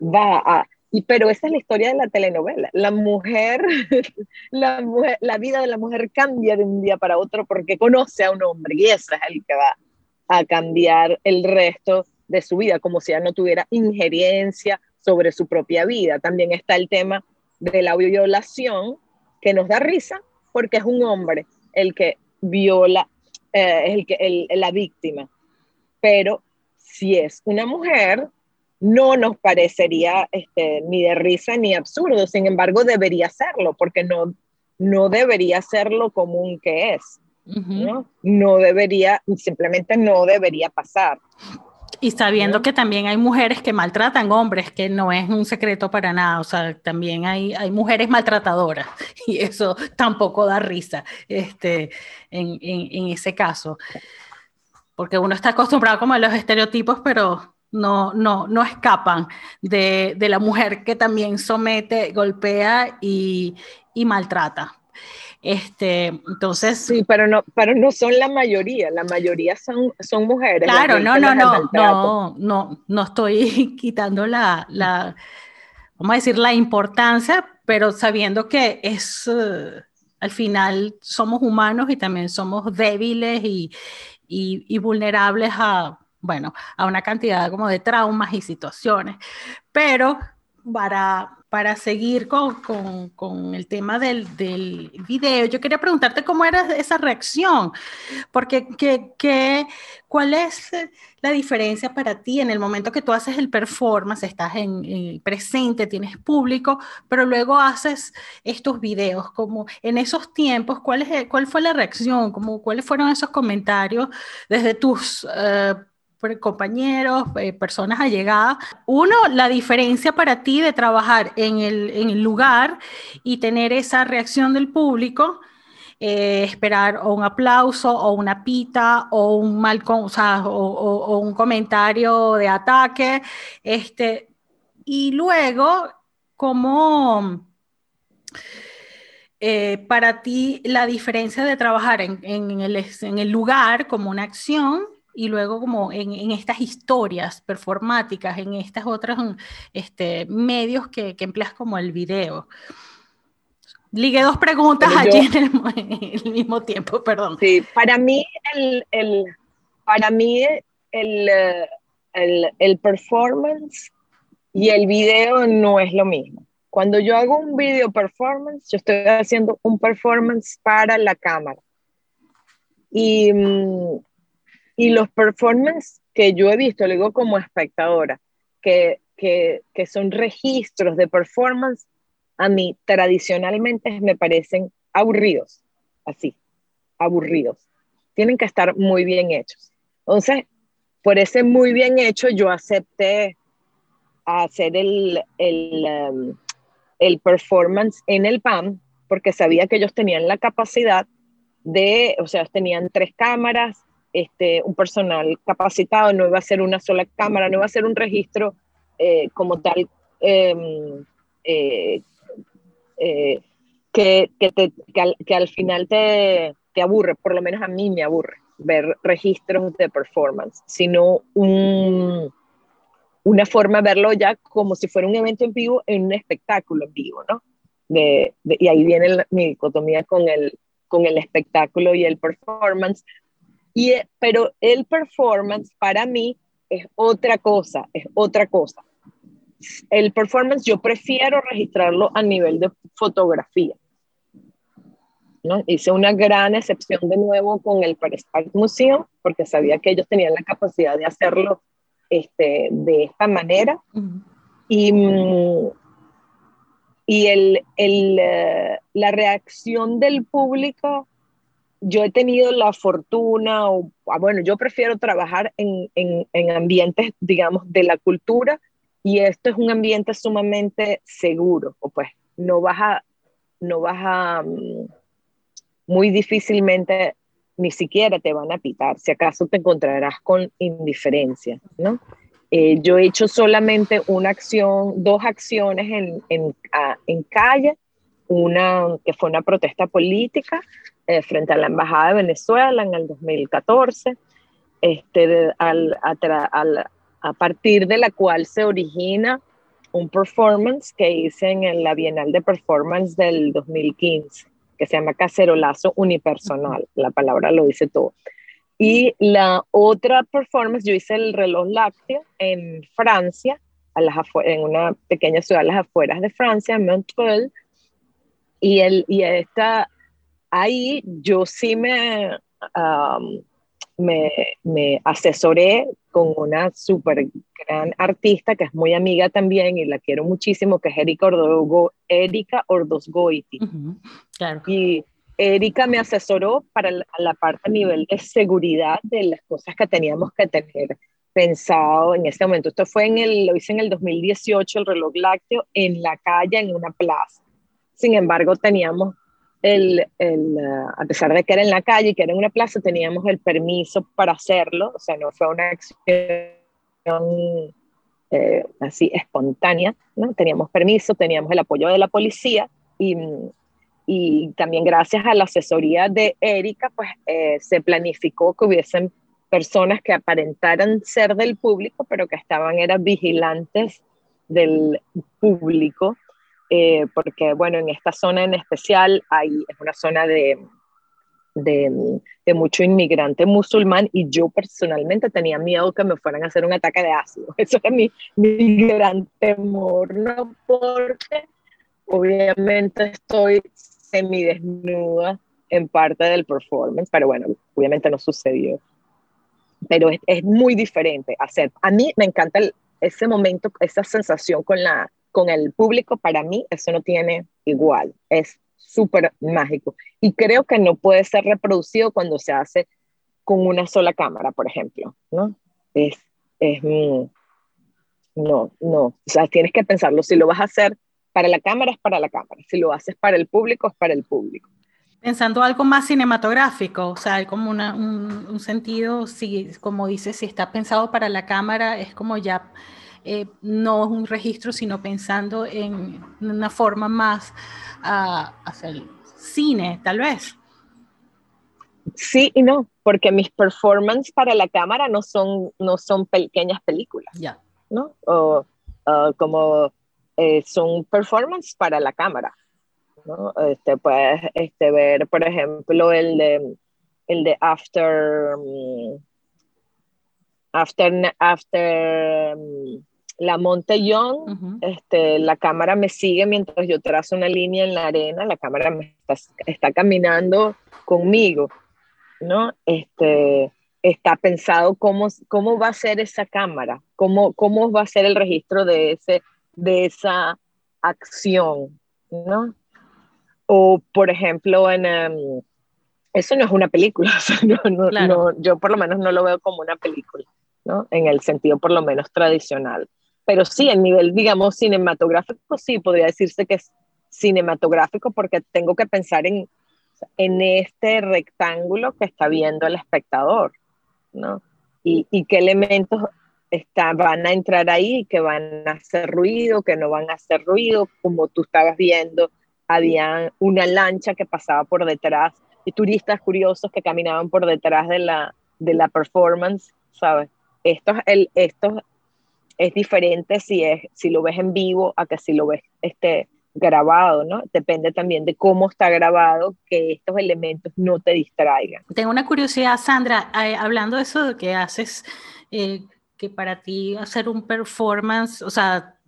va a... Y, pero esa es la historia de la telenovela. La mujer, la mujer, la vida de la mujer cambia de un día para otro porque conoce a un hombre y ese es el que va a cambiar el resto de su vida, como si ya no tuviera injerencia sobre su propia vida. También está el tema de la violación, que nos da risa porque es un hombre el que viola, eh, el que, el, la víctima. Pero si es una mujer, no nos parecería este, ni de risa ni absurdo, sin embargo debería serlo, porque no, no debería ser lo común que es. ¿no? no debería, simplemente no debería pasar. Y sabiendo que también hay mujeres que maltratan hombres, que no es un secreto para nada, o sea, también hay, hay mujeres maltratadoras y eso tampoco da risa este, en, en, ese caso. Porque uno está acostumbrado como a los estereotipos, pero no, no, no escapan de, de la mujer que también somete, golpea y, y maltrata. Este, entonces. Sí, pero no, pero no son la mayoría, la mayoría son, son mujeres. Claro, no, no, no, no, no, no estoy quitando la, la, vamos a decir, la importancia, pero sabiendo que es, eh, al final somos humanos y también somos débiles y, y, y vulnerables a, bueno, a una cantidad como de traumas y situaciones, pero para, para seguir con, con, con el tema del, del, video, yo quería preguntarte cómo era esa reacción, porque ¿qué, ¿cuál es la diferencia para ti en el momento que tú haces el performance, estás en, presente, tienes público, pero luego haces estos videos, como en esos tiempos, ¿cuál, es, cuál fue la reacción? Como, ¿Cuáles fueron esos comentarios desde tus... Uh, compañeros, eh, personas allegadas. Uno, la diferencia para ti de trabajar en el, en el lugar y tener esa reacción del público. Eh, esperar o un aplauso o una pita o un mal o, sea, o, o, un comentario de ataque este y luego como eh, para ti la diferencia de trabajar en, en, el, en el lugar como una acción y luego como en, en, estas historias performáticas, en estas otras este, medios que, que, empleas como el video. Ligué dos preguntas allí en el, mismo tiempo, perdón. Sí, para mí el, el para mí el, el, el performance y el video no es lo mismo. Cuando yo hago un video performance, yo estoy haciendo un performance para la cámara. Y, mm, y los performances que yo he visto, lo digo como espectadora, que, que, que son registros de performance, a mí tradicionalmente me parecen aburridos, así, aburridos. Tienen que estar muy bien hechos. Entonces, por ese muy bien hecho, yo acepté hacer el, el, um, el performance en el PAM, porque sabía que ellos tenían la capacidad de, o sea, tenían tres cámaras, este, un personal capacitado, no iba a ser una sola cámara, no iba a ser un registro eh, como tal em, eh, eh, que, que, al, final te, te, aburre, por lo menos a mí me aburre ver registros de performance, sino un, una forma de verlo ya como si fuera un evento en vivo en un espectáculo en vivo, ¿no? De, y ahí viene mi dicotomía con el, con el espectáculo y el performance, y, eh, pero el performance para mí es otra cosa, es otra cosa. El performance yo prefiero registrarlo a nivel de fotografía. ¿no? Hice una gran excepción de nuevo con el Paris Art Museum porque sabía que ellos tenían la capacidad de hacerlo este, de esta manera. Y, mm, y el, el, eh, la reacción del público yo he tenido la fortuna, o ah, bueno, yo prefiero trabajar en, en, ambientes, digamos, de la cultura y esto es un ambiente sumamente seguro, o pues no vas a, no vas a, mm, muy difícilmente ni siquiera te van a pitar, si acaso te encontrarás con indiferencia, ¿no? Eh, yo he hecho solamente una acción, dos acciones en, en, en calle, una que fue una protesta política eh, frente a la Embajada de Venezuela en el 2014, este, al, a, partir de la cual se origina un performance que hice en la Bienal de Performance del 2015, que se llama Cacerolazo Unipersonal, la palabra lo dice todo. Y la otra performance, yo hice el reloj lácteo en Francia, a las en una pequeña ciudad a las afueras de Francia, Montreuil, y, el, y esta ahí yo sí me, me, me asesoré con una súper gran artista que es muy amiga también y la quiero muchísimo, que es Erika, Ordogo, Erika Ordosgoiti. claro. Y Erika me asesoró para la, parte a nivel de seguridad de las cosas que teníamos que tener pensado en ese momento. Esto fue en el, lo hice en el 2018, el reloj lácteo, en la calle, en una plaza. Sin embargo, teníamos el, el uh, a pesar de que era en la calle y que era en una plaza, teníamos el permiso para hacerlo, o sea, no fue una acción eh, así espontánea, ¿no? Teníamos permiso, teníamos el apoyo de la policía y y también gracias a la asesoría de Erika, pues eh, se planificó que hubiesen personas que aparentaran ser del público, pero que estaban, eran vigilantes del público, eh, porque bueno, en esta zona en especial hay, es una zona de, de, de, mucho inmigrante musulmán y yo personalmente tenía miedo que me fueran a hacer un ataque de ácido. Eso es mi, mi gran temor, ¿no? Porque obviamente estoy desnuda en parte del performance, pero bueno, obviamente no sucedió. Pero es, muy diferente hacer. A mí me encanta ese momento, esa sensación con, la, con el público, para mí eso no tiene igual, es súper mágico. Y creo que no puede ser reproducido cuando se hace con una sola cámara, por ejemplo, ¿no? Es, es, mm, no, no, o sea, tienes que pensarlo, si lo vas a hacer para la cámara es para la cámara, si lo haces para el público es para el público. Pensando algo más cinematográfico, o sea, hay como un, un, sentido, si, como dices, si está pensado para la cámara, es como ya eh, no es un registro, sino pensando en una forma más a hacer el cine, tal vez. Sí y no, porque mis performances para la cámara no son, no son pequeñas películas, ya. ¿no? O como eh, son performance para la cámara. ¿no? Este, puedes este, ver, por ejemplo, el de, el de After, mm, After, After mm, La Montellón, este, la cámara me sigue mientras yo trazo una línea en la arena, la cámara me está, está caminando conmigo, ¿no? Este, está pensado cómo, cómo va a ser esa cámara, cómo, cómo va a ser el registro de ese de esa acción, ¿no? O, por ejemplo, en... Em, eso no es una película, yo por lo menos no lo veo como una película, ¿no? En el sentido por lo menos tradicional. Pero sí, en nivel, digamos, cinematográfico, sí, podría decirse que es cinematográfico porque tengo que pensar en, en este rectángulo que está viendo el espectador, ¿no? Y, y qué elementos van a entrar ahí, que van a hacer ruido, que no van a hacer ruido, como tú estabas viendo, había una lancha que pasaba por detrás y turistas curiosos que caminaban por detrás de la, de la performance, ¿sabes? Esto, el, esto es diferente si, es, si lo ves en vivo a que si lo ves este, grabado, ¿no? Depende también de cómo está grabado, que estos elementos no te distraigan. Tengo una curiosidad, Sandra, eh, hablando de eso de que haces eh, que para ti hacer un performance, o sea,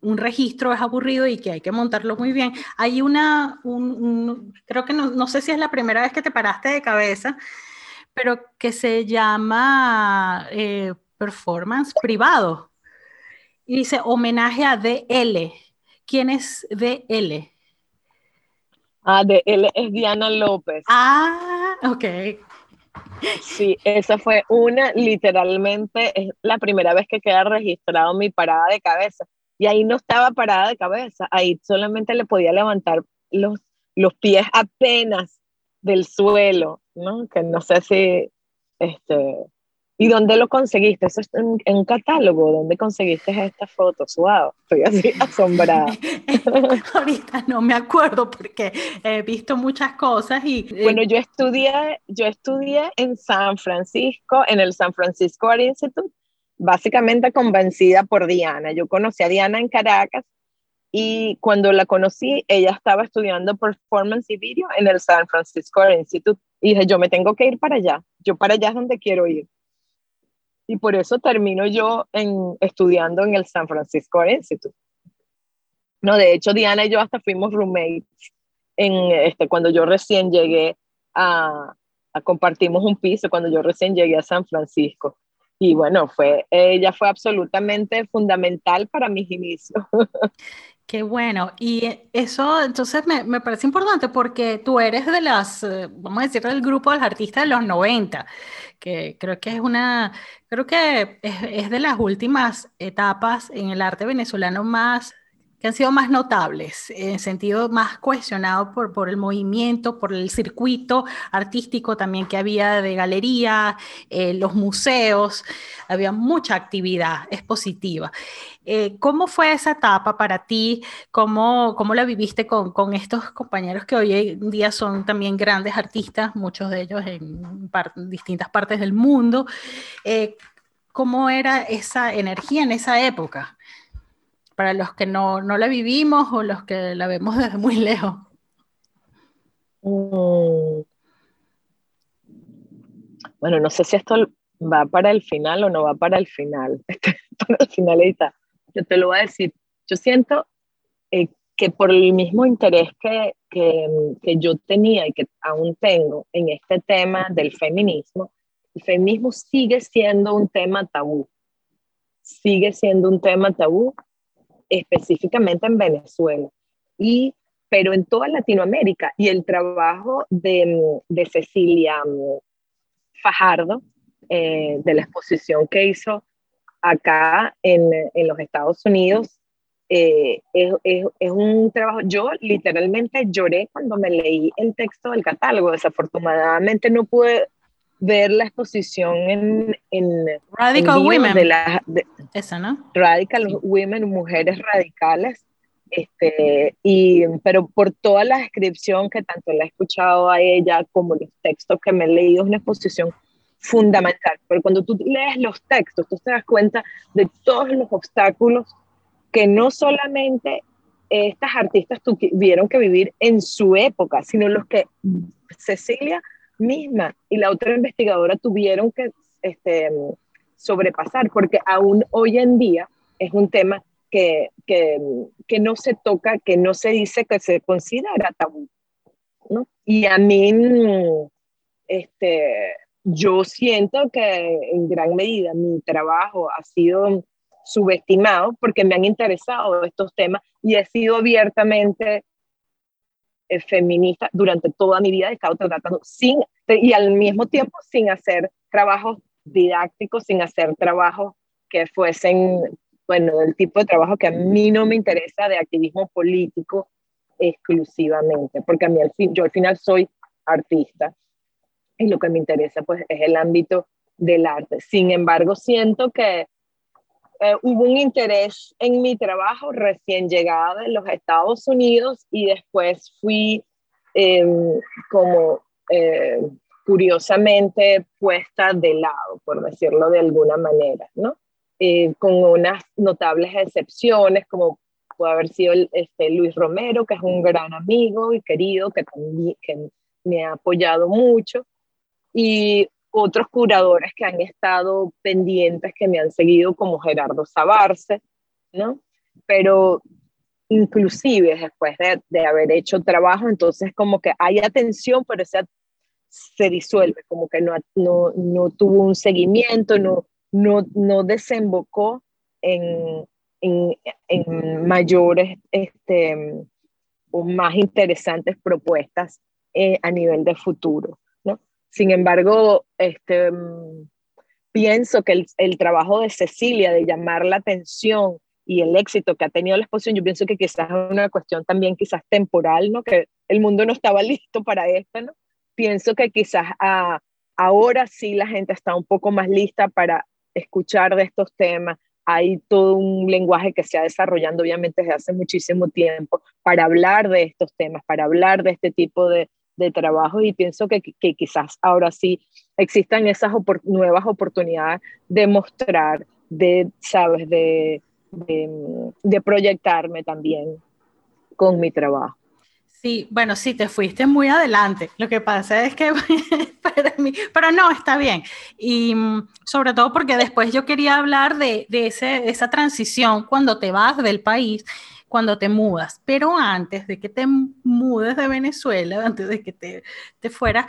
un registro es aburrido y que hay que montarlo muy bien. Hay una, un, creo que no, no, sé si es la primera vez que te paraste de cabeza, pero que se llama eh, performance privado. Y dice homenaje a DL. ¿Quién es DL? Ah, DL es Diana López. Ah, ok. Sí, esa fue una, literalmente, es la primera vez que queda registrado mi parada de cabeza. Y ahí no estaba parada de cabeza, ahí solamente le podía levantar los, los pies apenas del suelo, ¿no? Que no sé si, este, ¿Y dónde lo conseguiste? Eso es en, un catálogo. ¿Dónde conseguiste estas fotos? ¡Wow! Estoy así asombrada. Ahorita no me acuerdo porque he visto muchas cosas y... Eh, bueno, yo estudié, yo estudié en San Francisco, en el San Francisco Art Institute, básicamente convencida por Diana. Yo conocí a Diana en Caracas y cuando la conocí, ella estaba estudiando performance y video en el San Francisco Art Institute. Y dije, yo me tengo que ir para allá. Yo para allá es donde quiero ir y por eso termino yo en, estudiando en el San Francisco Institute. No, de hecho, Diana y yo hasta fuimos roommates en, este, cuando yo recién llegué a, compartimos un piso cuando yo recién llegué a San Francisco. Y bueno, fue, ella fue absolutamente fundamental para mis inicios. Qué bueno. Y eso entonces me, me, parece importante porque tú eres de las, eh, vamos a decir, del grupo de los artistas de los 90, que creo que es una, creo que es, es de las últimas etapas en el arte venezolano más que han sido más notables, en sentido más cohesionado por, por el movimiento, por el circuito artístico también que había de galería, eh, los museos, había mucha actividad expositiva. Eh, ¿Cómo fue esa etapa para ti? ¿Cómo, cómo la viviste con, con, estos compañeros que hoy en día son también grandes artistas, muchos de ellos en distintas partes del mundo? Eh, ¿Cómo era esa energía en esa época? Para los que no, no la vivimos o los que la vemos desde muy lejos? Mm. Bueno, no sé si esto va para el final o no va para el final. para el finalista. Yo te lo voy a decir. Yo siento eh, que por el mismo interés que, que, que, yo tenía y que aún tengo en este tema del feminismo, el feminismo sigue siendo un tema tabú. Sigue siendo un tema tabú específicamente en Venezuela, y, pero en toda Latinoamérica. Y el trabajo de, de Cecilia mm, Fajardo, eh, de la exposición que hizo acá en, en los Estados Unidos, eh, es, es, es, un trabajo, yo literalmente lloré cuando me leí el texto del catálogo, desafortunadamente no pude ver la exposición en, en Radical Women. De la, Esa, ¿no? Radical Women, mujeres radicales. Este, y, pero por toda la descripción que tanto la he escuchado a ella como los textos que me he leído, es una exposición fundamental. Pero cuando tú lees los textos, tú te das cuenta de todos los obstáculos que no solamente estas artistas tuvieron que vivir en su época, sino los que Cecilia misma y la otra investigadora tuvieron que este, sobrepasar, porque aún hoy en día es un tema que, que, que, no se toca, que no se dice que se considera tabú. ¿no? Y a mí, este, yo siento que en gran medida mi trabajo ha sido subestimado porque me han interesado estos temas y he sido abiertamente eh, feminista durante toda mi vida, he estado tratando sin, y al mismo tiempo sin hacer trabajos didácticos, sin hacer trabajos que fuesen, bueno, del tipo de trabajo que a mí no me interesa de activismo político exclusivamente, porque a mí al fin, yo al final soy artista y lo que me interesa pues es el ámbito del arte. Sin embargo, siento que eh, hubo un interés en mi trabajo recién llegada de los Estados Unidos y después fui em, como eh, curiosamente puesta de lado, por decirlo de alguna manera, ¿no? Eh, con unas notables excepciones, como puede haber sido el, este, Luis Romero, que es un gran amigo y querido, que, también, que me ha apoyado mucho, y otros curadores que han estado pendientes, que me han seguido, como Gerardo Sabarce, ¿no? Pero inclusive después de, de, haber hecho trabajo, entonces como que hay atención, pero se, se disuelve, como que no, no, no, tuvo un seguimiento, no, no, no desembocó en, en, en mayores este, o más interesantes propuestas eh, a nivel de futuro. Sin embargo, este, mm, pienso que el, el, trabajo de Cecilia de llamar la atención y el éxito que ha tenido la exposición, yo pienso que quizás es una cuestión también quizás temporal, ¿no? Que el mundo no estaba listo para esto, ¿no? Pienso que quizás a, ahora sí la gente está un poco más lista para escuchar de estos temas. Hay todo un lenguaje que se ha desarrollando obviamente desde hace muchísimo tiempo para hablar de estos temas, para hablar de este tipo de, de trabajo y pienso que, que, quizás ahora sí existan esas nuevas oportunidades de mostrar, de, sabes, de, de, proyectarme también con mi trabajo. Sí, bueno, sí, te fuiste muy adelante. Lo que pasa es que pero no, está bien. Y mm, sobre todo porque después yo quería hablar de, de ese, esa transición cuando te vas del país cuando te mudas, pero antes de que te mudes de Venezuela, antes de que te, te fueras,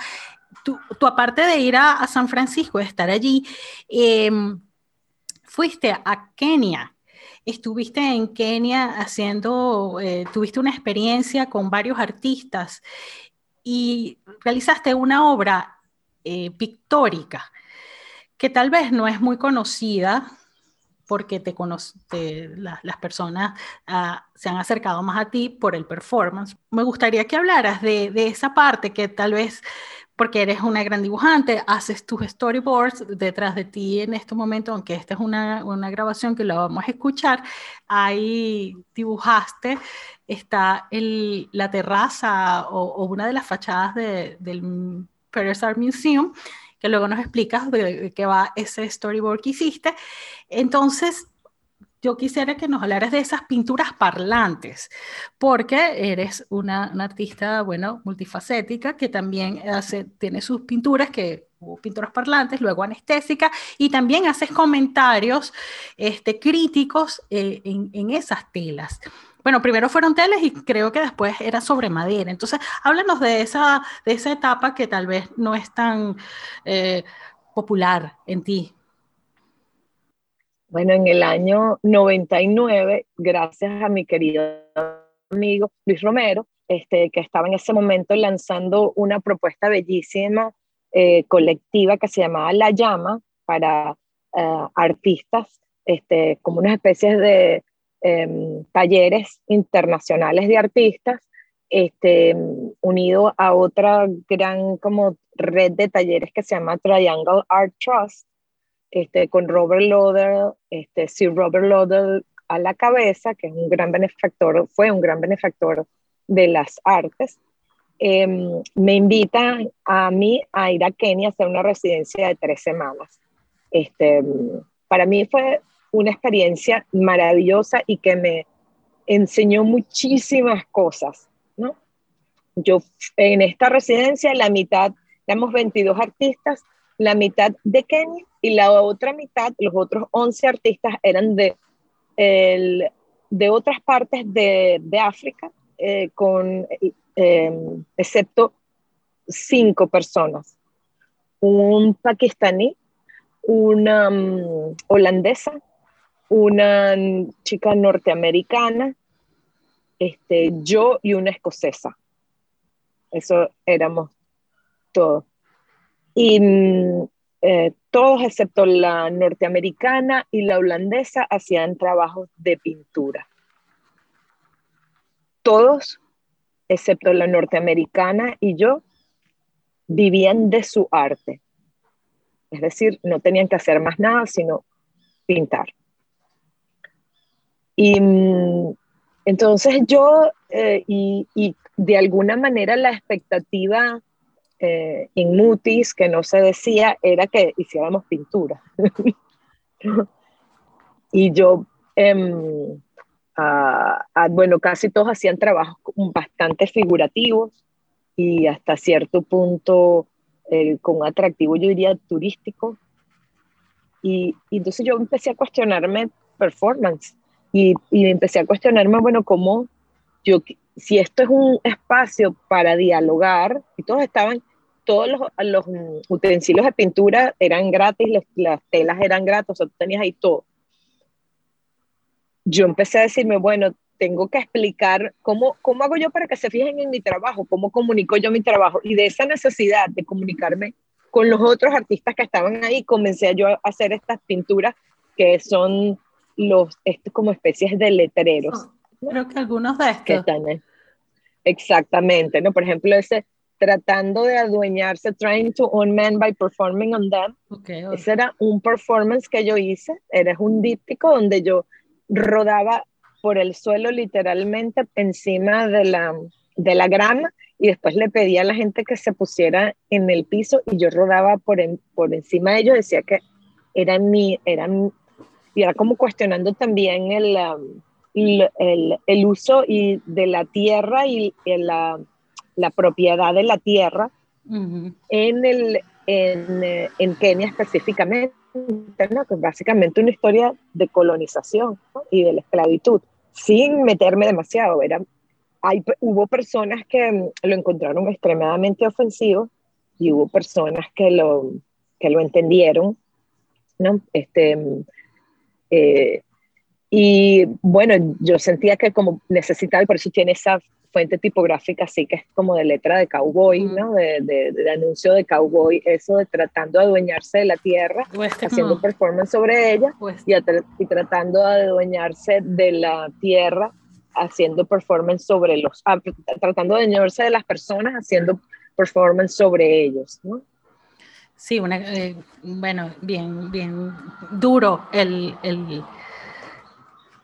tú, aparte de ir a, San Francisco, de estar allí, em, fuiste a Kenia. Estuviste en Kenia haciendo, eh, tuviste una experiencia con varios artistas y realizaste una obra eh, pictórica que tal vez no es muy conocida porque te, las personas ah, se han acercado más a ti por el performance. Me gustaría que hablaras de, de esa parte que tal vez porque eres una gran dibujante, haces tus storyboards detrás de ti en este momento, aunque esta es una, una grabación que la vamos a escuchar, ahí dibujaste, está el, la terraza o, una de las fachadas del Paris Art Museum, que luego nos explicas de qué va ese storyboard que hiciste. Entonces, yo quisiera que nos hablaras de esas pinturas parlantes, porque eres una, artista, bueno, multifacética, que también hace, tiene sus pinturas, que pinturas parlantes, luego anestésica, y también haces comentarios este, críticos eh, en, esas telas. Bueno, primero fueron telas y creo que después era sobre madera. Entonces, háblanos de esa, de esa etapa que tal vez no es tan eh, popular en ti. Bueno, en el año 99, gracias a mi querido amigo Luis Romero, este, que estaba en ese momento lanzando una propuesta bellísima eh, colectiva que se llamaba La Llama para eh, artistas, este, como unas especies de em, talleres internacionales de artistas, este, unido a otra gran como red de talleres que se llama Triangle Art Trust, este, con Robert Lauder, este, Sir Robert Lauder a la cabeza, que es un gran benefactor, fue un gran benefactor de las artes, em, me invita a mí a ir a Kenia a hacer una residencia de tres semanas. Este, para mí fue una experiencia maravillosa y que me enseñó muchísimas cosas, ¿no? Yo en esta residencia, la mitad, éramos 22 artistas, la mitad de Kenia y la otra mitad, los otros 11 artistas eran de, de otras partes de, de África, eh, con, em, excepto cinco personas. Un pakistaní, una mm, holandesa, una chica norteamericana, este, yo y una escocesa. Eso éramos todos y mm, eh, todos excepto la norteamericana y la holandesa hacían trabajos de pintura. Todos, excepto la norteamericana y yo, vivían de su arte. Es decir, no tenían que hacer más nada sino pintar. Y mm, entonces yo, eh, y, y de alguna manera la expectativa eh, en Mutis que no se decía era que hiciéramos pintura. y yo, em, bueno, casi todos hacían trabajos bastante figurativos y hasta cierto punto eh, con atractivo, yo diría, turístico. Y, entonces yo empecé a cuestionarme performance y, y empecé a cuestionarme, bueno, cómo yo, si esto es un espacio para dialogar, y todos estaban, todos los, utensilios de pintura eran gratis, las telas eran gratis, o sea, tú tenías ahí todo. Yo empecé a decirme, bueno, tengo que explicar cómo, cómo hago yo para que se fijen en mi trabajo, cómo comunico yo mi trabajo. Y de esa necesidad de comunicarme con los otros artistas que estaban ahí, comencé yo a hacer estas pinturas que son los, como especies de letreros. creo que algunos de estos. exactamente, ¿no? Por ejemplo, ese tratando de adueñarse, trying to own men by performing on them. Ese era un performance que yo hice, era un díptico donde yo rodaba por el suelo literalmente encima de la, de la grama y después le pedía a la gente que se pusiera en el piso y yo rodaba por, por encima de ellos, decía que era mi, eran, y era como cuestionando también el, um, el, el, uso y de la tierra y el, la propiedad de la tierra en, el, en, en, Kenia específicamente, ¿no? que es básicamente una historia de colonización y de la esclavitud, sin meterme demasiado. Era, hay, hubo personas que lo encontraron extremadamente ofensivo y hubo personas que lo, que lo entendieron, ¿no? Este, eh, y bueno, yo sentía que como necesitaba, y por eso tiene esa fuente tipográfica así que es como de letra de cowboy, ¿no? De, de, anuncio de cowboy, eso de tratando de adueñarse de la tierra, haciendo performance sobre ella y, y, tratando de adueñarse de la tierra, haciendo performance sobre los, ah, tratando de adueñarse de las personas, haciendo performance sobre ellos, ¿no? Sí, eh, bueno, bien, bien duro el, el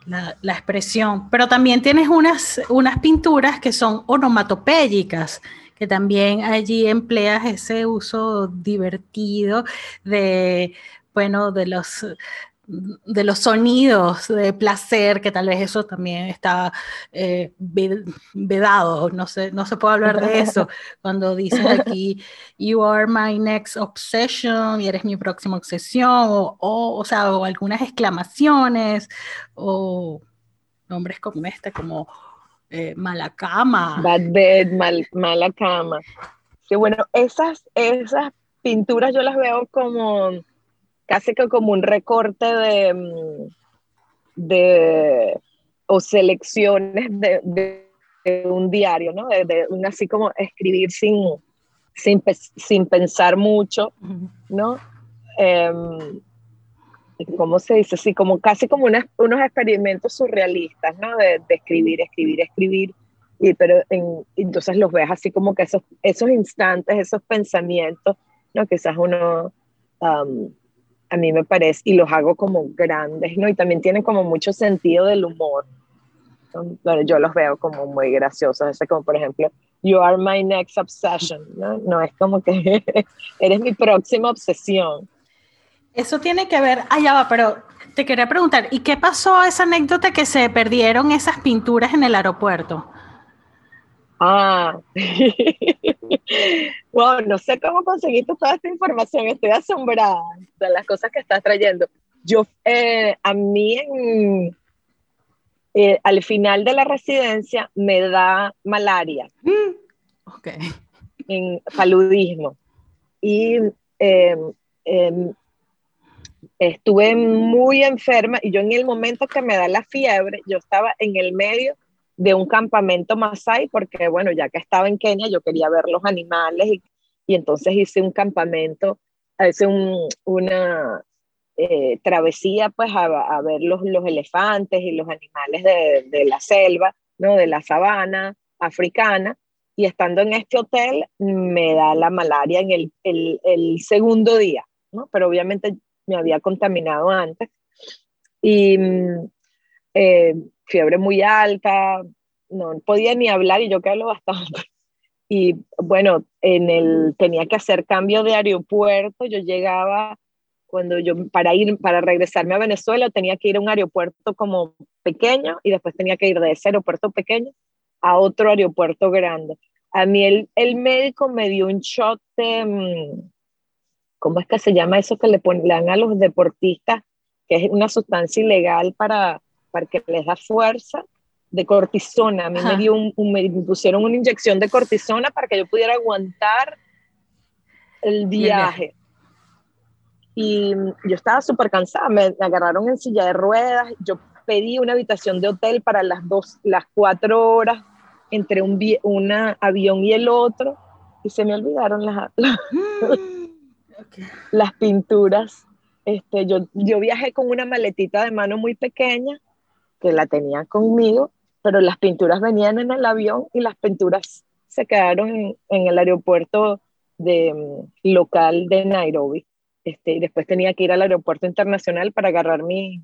la, expresión, pero también tienes unas, unas pinturas que son onomatopéyicas, que también allí empleas ese uso divertido de, bueno, de los de los sonidos de placer, que tal vez eso también está eh, vedado, no se, no se puede hablar de eso. Cuando dices aquí, you are my next obsession, y eres mi próxima obsesión, o, o, sea, o algunas exclamaciones, o nombres como este, como eh, mala cama. Bad bed, mal, mala cama. Que bueno, esas, esas pinturas yo las veo como casi que como un recorte de, mm, de o selecciones de, un diario, ¿no? De, un, así como escribir sin, sin, sin pensar mucho, ¿no? Em, ¿Cómo se dice? Sí, como casi como unos experimentos surrealistas, ¿no? De, escribir, escribir, escribir. Y, pero entonces los ves así como que esos, esos instantes, esos pensamientos, ¿no? Quizás uno a mí me parece, y los hago como grandes, ¿no? Y también tienen como mucho sentido del humor. Bueno, yo los veo como muy graciosos, ese como por ejemplo, You are my next obsession, ¿no? No es como que eres mi próxima obsesión. Eso tiene que ver, allá va, pero te quería preguntar, ¿y qué pasó esa anécdota que se perdieron esas pinturas en el aeropuerto? Ah, wow, no sé cómo conseguiste toda esta información, estoy asombrada de las cosas que estás trayendo. Yo, eh, a mí, eh, al final de la residencia, me da malaria. Mm, ok. En paludismo. Y em, em, estuve muy enferma y yo en el momento que me da la fiebre, yo estaba en el medio de un campamento Masai, porque bueno, ya que estaba en Kenia, yo quería ver los animales y, y entonces hice un campamento, hice un, una eh, travesía pues a, a, ver los, los elefantes y los animales de, de, la selva, ¿no? de la sabana africana. Y estando en este hotel me da la malaria en el, el, el segundo día, ¿no? pero obviamente me había contaminado antes. Y mm, eh, fiebre muy alta, no podía ni hablar y yo que hablo bastante. Y bueno, en el, tenía que hacer cambio de aeropuerto, yo llegaba cuando yo para ir para regresarme a Venezuela tenía que ir a un aeropuerto como pequeño y después tenía que ir de ese aeropuerto pequeño a otro aeropuerto grande. A mí el, el médico me dio un shot de, mm, ¿cómo es que se llama eso que le ponen a los deportistas? Que es una sustancia ilegal para, para que les da fuerza de cortisona. A mí me, dio un, me pusieron una inyección de cortisona para que yo pudiera aguantar el viaje. Y yo estaba súper cansada, me agarraron en silla de ruedas, yo pedí una habitación de hotel para las dos, las cuatro horas entre un una avión y el otro y se me olvidaron las, las pinturas. Este, yo, yo viajé con una maletita de mano muy pequeña que la tenía conmigo pero las pinturas venían en el avión y las pinturas se quedaron en, el aeropuerto de, mm, local de Nairobi. Este, y después tenía que ir al aeropuerto internacional para agarrar mi,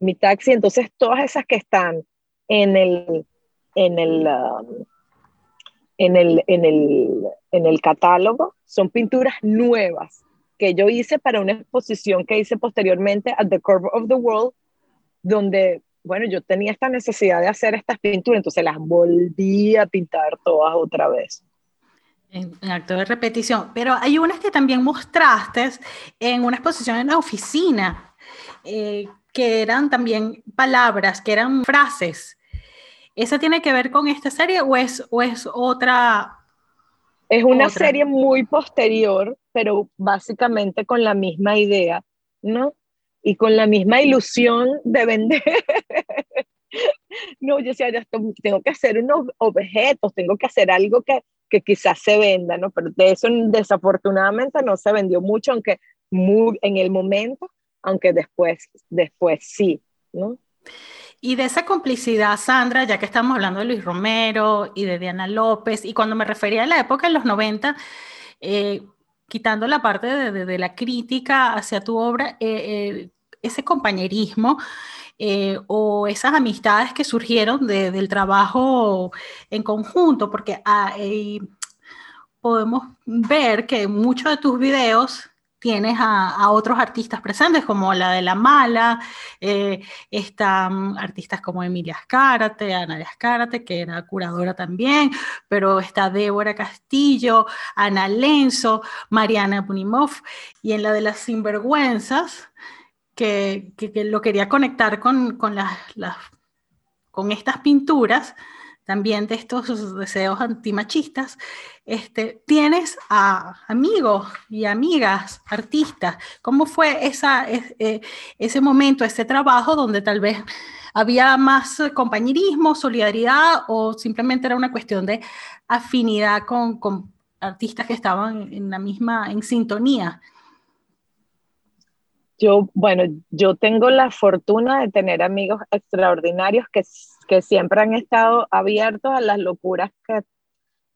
mi taxi. Entonces, todas esas que están en el, en el, um, en el, en el, en el catálogo son pinturas nuevas que yo hice para una exposición que hice posteriormente at the Curve of the World, donde bueno, yo tenía esta necesidad de hacer estas pinturas, entonces las volví a pintar todas otra vez. En, acto de repetición, pero hay unas que también mostraste en una exposición en la oficina, eh, que eran también palabras, que eran frases. ¿Esa tiene que ver con esta serie o es, o es otra, Es una serie muy posterior, pero básicamente con la misma idea, ¿no? Y con la misma ilusión de vender. no, yo decía, tengo que hacer unos objetos, tengo que hacer algo que, que quizás se venda, ¿no? Pero de eso desafortunadamente no se vendió mucho, aunque muy, en el momento, aunque después, después sí, ¿no? Y de esa complicidad, Sandra, ya que estamos hablando de Luis Romero y de Diana López, y cuando me refería a la época de los 90, eh, quitando la parte de, de, la crítica hacia tu obra, eh, eh, ese compañerismo o esas amistades que surgieron de, del trabajo en conjunto, porque hay, podemos ver que muchos de tus videos tienes a, otros artistas presentes, como la de La Mala, eh, están artistas como Emilia Escárate, Ana Escárate, que era curadora también, pero está Débora Castillo, Ana Lenzo, Mariana Punimov, y en la de las Sinvergüenzas, que, lo quería conectar con, con, las, con estas pinturas, también de estos deseos antimachistas, este, tienes a amigos y amigas, artistas. ¿Cómo fue esa, eh, ese momento, ese trabajo donde tal vez había más compañerismo, solidaridad o simplemente era una cuestión de afinidad con, con artistas que estaban en la misma, en sintonía? Yo, bueno, yo tengo la fortuna de tener amigos extraordinarios que que siempre han estado abiertos a las locuras que,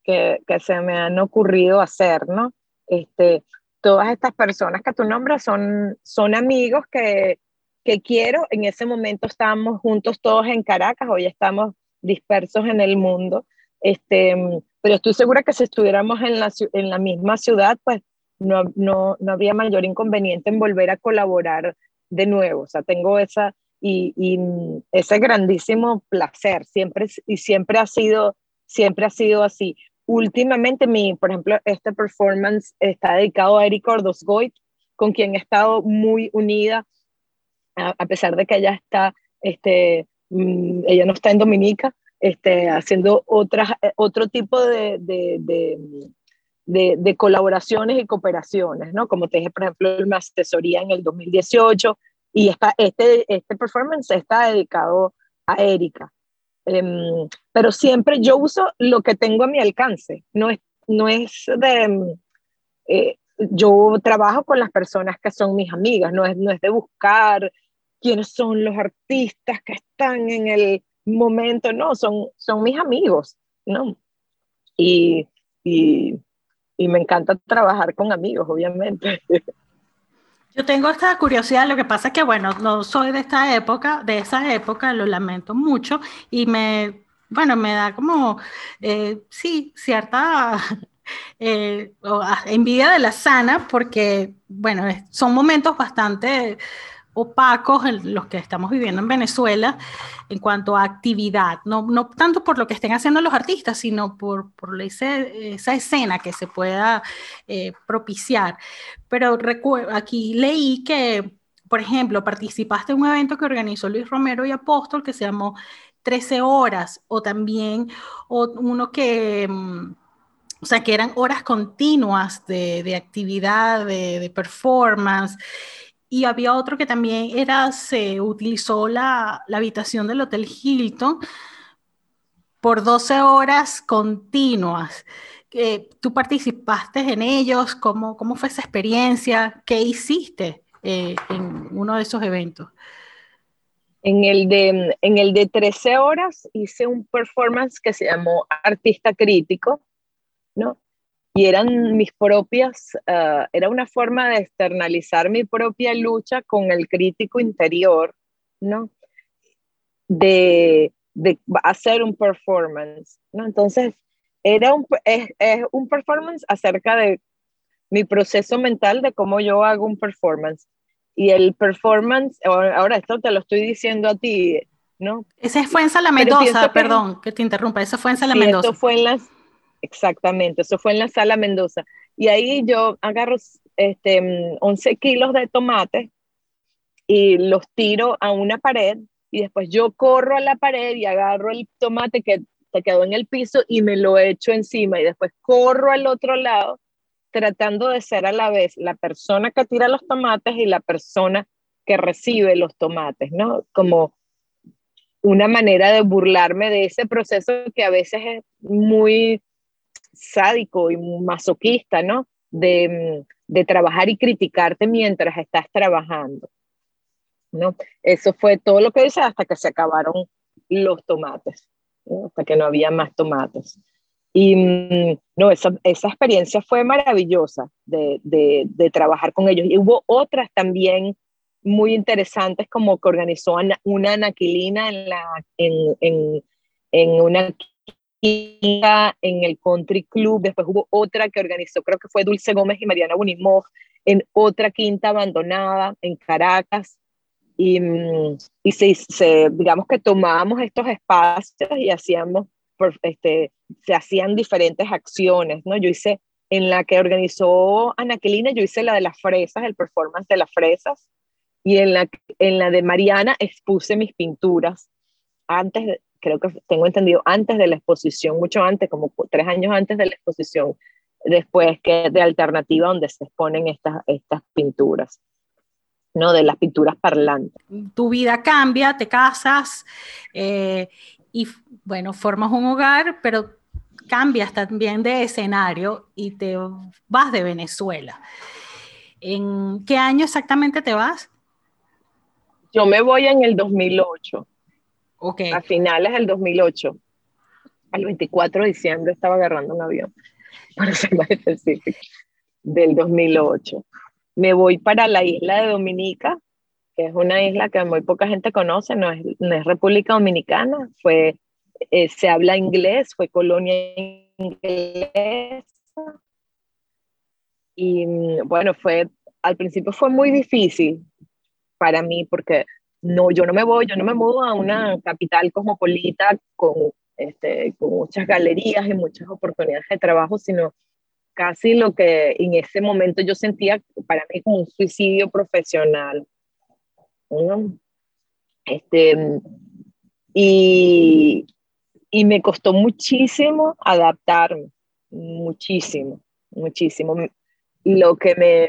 que, que, se me han ocurrido hacer, ¿no? Este, todas estas personas que tú nombras son, son amigos que, que quiero. En ese momento estábamos juntos todos en Caracas, hoy estamos dispersos en el mundo. Este, pero estoy segura que si estuviéramos en la, en la misma ciudad, pues no, no, no había mayor inconveniente en volver a colaborar de nuevo. O sea, tengo esa, y, ese grandísimo placer siempre y siempre ha sido siempre ha sido así últimamente mi por ejemplo este performance está dedicado a Erika Ordosgoit con quien he estado muy unida a, pesar de que ella está este mm, ella no está en Dominica este haciendo otras eh, otro tipo de, de, de colaboraciones y cooperaciones, ¿no? Como te dije, por ejemplo, me asesoría en el 2018, y esta, este, este performance está dedicado a Erika. Em, pero siempre yo uso lo que tengo a mi alcance. No es, no es de... Em, eh, yo trabajo con las personas que son mis amigas, no es, no es de buscar quiénes son los artistas que están en el momento, no, son, son mis amigos, ¿no? Y, y, y me encanta trabajar con amigos, obviamente. Yo tengo esta curiosidad, lo que pasa es que, bueno, no soy de esta época, de esa época, lo lamento mucho y me, bueno, me da como, eh, sí, cierta eh, envidia de la sana, porque, bueno, son momentos bastante opacos en los que estamos viviendo en Venezuela en cuanto a actividad, no, no tanto por lo que estén haciendo los artistas, sino por, por esa, esa escena que se pueda eh, propiciar. Pero aquí leí que, por ejemplo, participaste en un evento que organizó Luis Romero y Apóstol que se llamó 13 horas, o también uno que... Mm, o sea, que eran horas continuas de, de actividad, de, de performance, y había otro que también era, se utilizó la, la habitación del Hotel Hilton por 12 horas continuas. Eh, ¿Tú participaste en ellos? ¿Cómo, ¿Cómo fue esa experiencia? ¿Qué hiciste eh, en uno de esos eventos? En el, de, en el de 13 horas hice un performance que se llamó Artista Crítico, ¿no? Y eran mis propias, uh, era una forma de externalizar mi propia lucha con el crítico interior, ¿no? De, de hacer un performance, ¿no? Entonces, era un, es, es un performance acerca de mi proceso mental de cómo yo hago un performance. Y el performance, ahora esto te lo estoy diciendo a ti, ¿no? Ese fue en Sala Mendoza, perdón, que te interrumpa, eso fue en Sala Mendoza. fue en las, Exactamente, eso fue en la sala Mendoza. Y ahí yo agarro este, 11 kilos de tomate y los tiro a una pared y después yo corro a la pared y agarro el tomate que se quedó en el piso y me lo echo encima y después corro al otro lado tratando de ser a la vez la persona que tira los tomates y la persona que recibe los tomates, ¿no? Como una manera de burlarme de ese proceso que a veces es muy sádico y masoquista, ¿no? De, de trabajar y criticarte mientras estás trabajando, ¿no? Eso fue todo lo que hice hasta que se acabaron los tomates, hasta que no había más tomates. Y mm, no, esa, esa experiencia fue maravillosa de, de, de, trabajar con ellos. Y hubo otras también muy interesantes, como que organizó una anaquilina en, la, en, en, en una en el Country Club, después hubo otra que organizó, creo que fue Dulce Gómez y Mariana Bunimov, en otra quinta abandonada en Caracas, y, mm, y se, se, digamos que tomábamos estos espacios y hacíamos, este, se hacían diferentes acciones, ¿no? Yo hice, en la que organizó Anaquelina, yo hice la de las fresas, el performance de las fresas, y en la, en la de Mariana expuse mis pinturas antes, creo que tengo entendido, antes de la exposición, mucho antes, como tres años antes de la exposición, después que de alternativa donde se exponen estas, estas pinturas. ¿no? De las pinturas parlantes. Tu vida cambia, te casas eh, y, bueno, formas un hogar, pero cambias también de escenario y te vas de Venezuela. ¿En qué año exactamente te vas? Yo me voy en el 2008. Ok. A finales del 2008. Al 24 de diciembre estaba agarrando un avión, para ser más específico, del 2008 me voy para la isla de Dominica, que es una isla que muy poca gente conoce, no es, República Dominicana, fue, eh, se habla inglés, fue colonia inglesa. Y mm, bueno, fue, al principio fue muy difícil para mí porque no, yo no me voy, yo no me mudo a una capital cosmopolita con, este, con muchas galerías y muchas oportunidades de trabajo, sino casi lo que en ese momento yo sentía para mí como un suicidio profesional. Este, y, y me costó muchísimo adaptarme, muchísimo, muchísimo. Lo que me,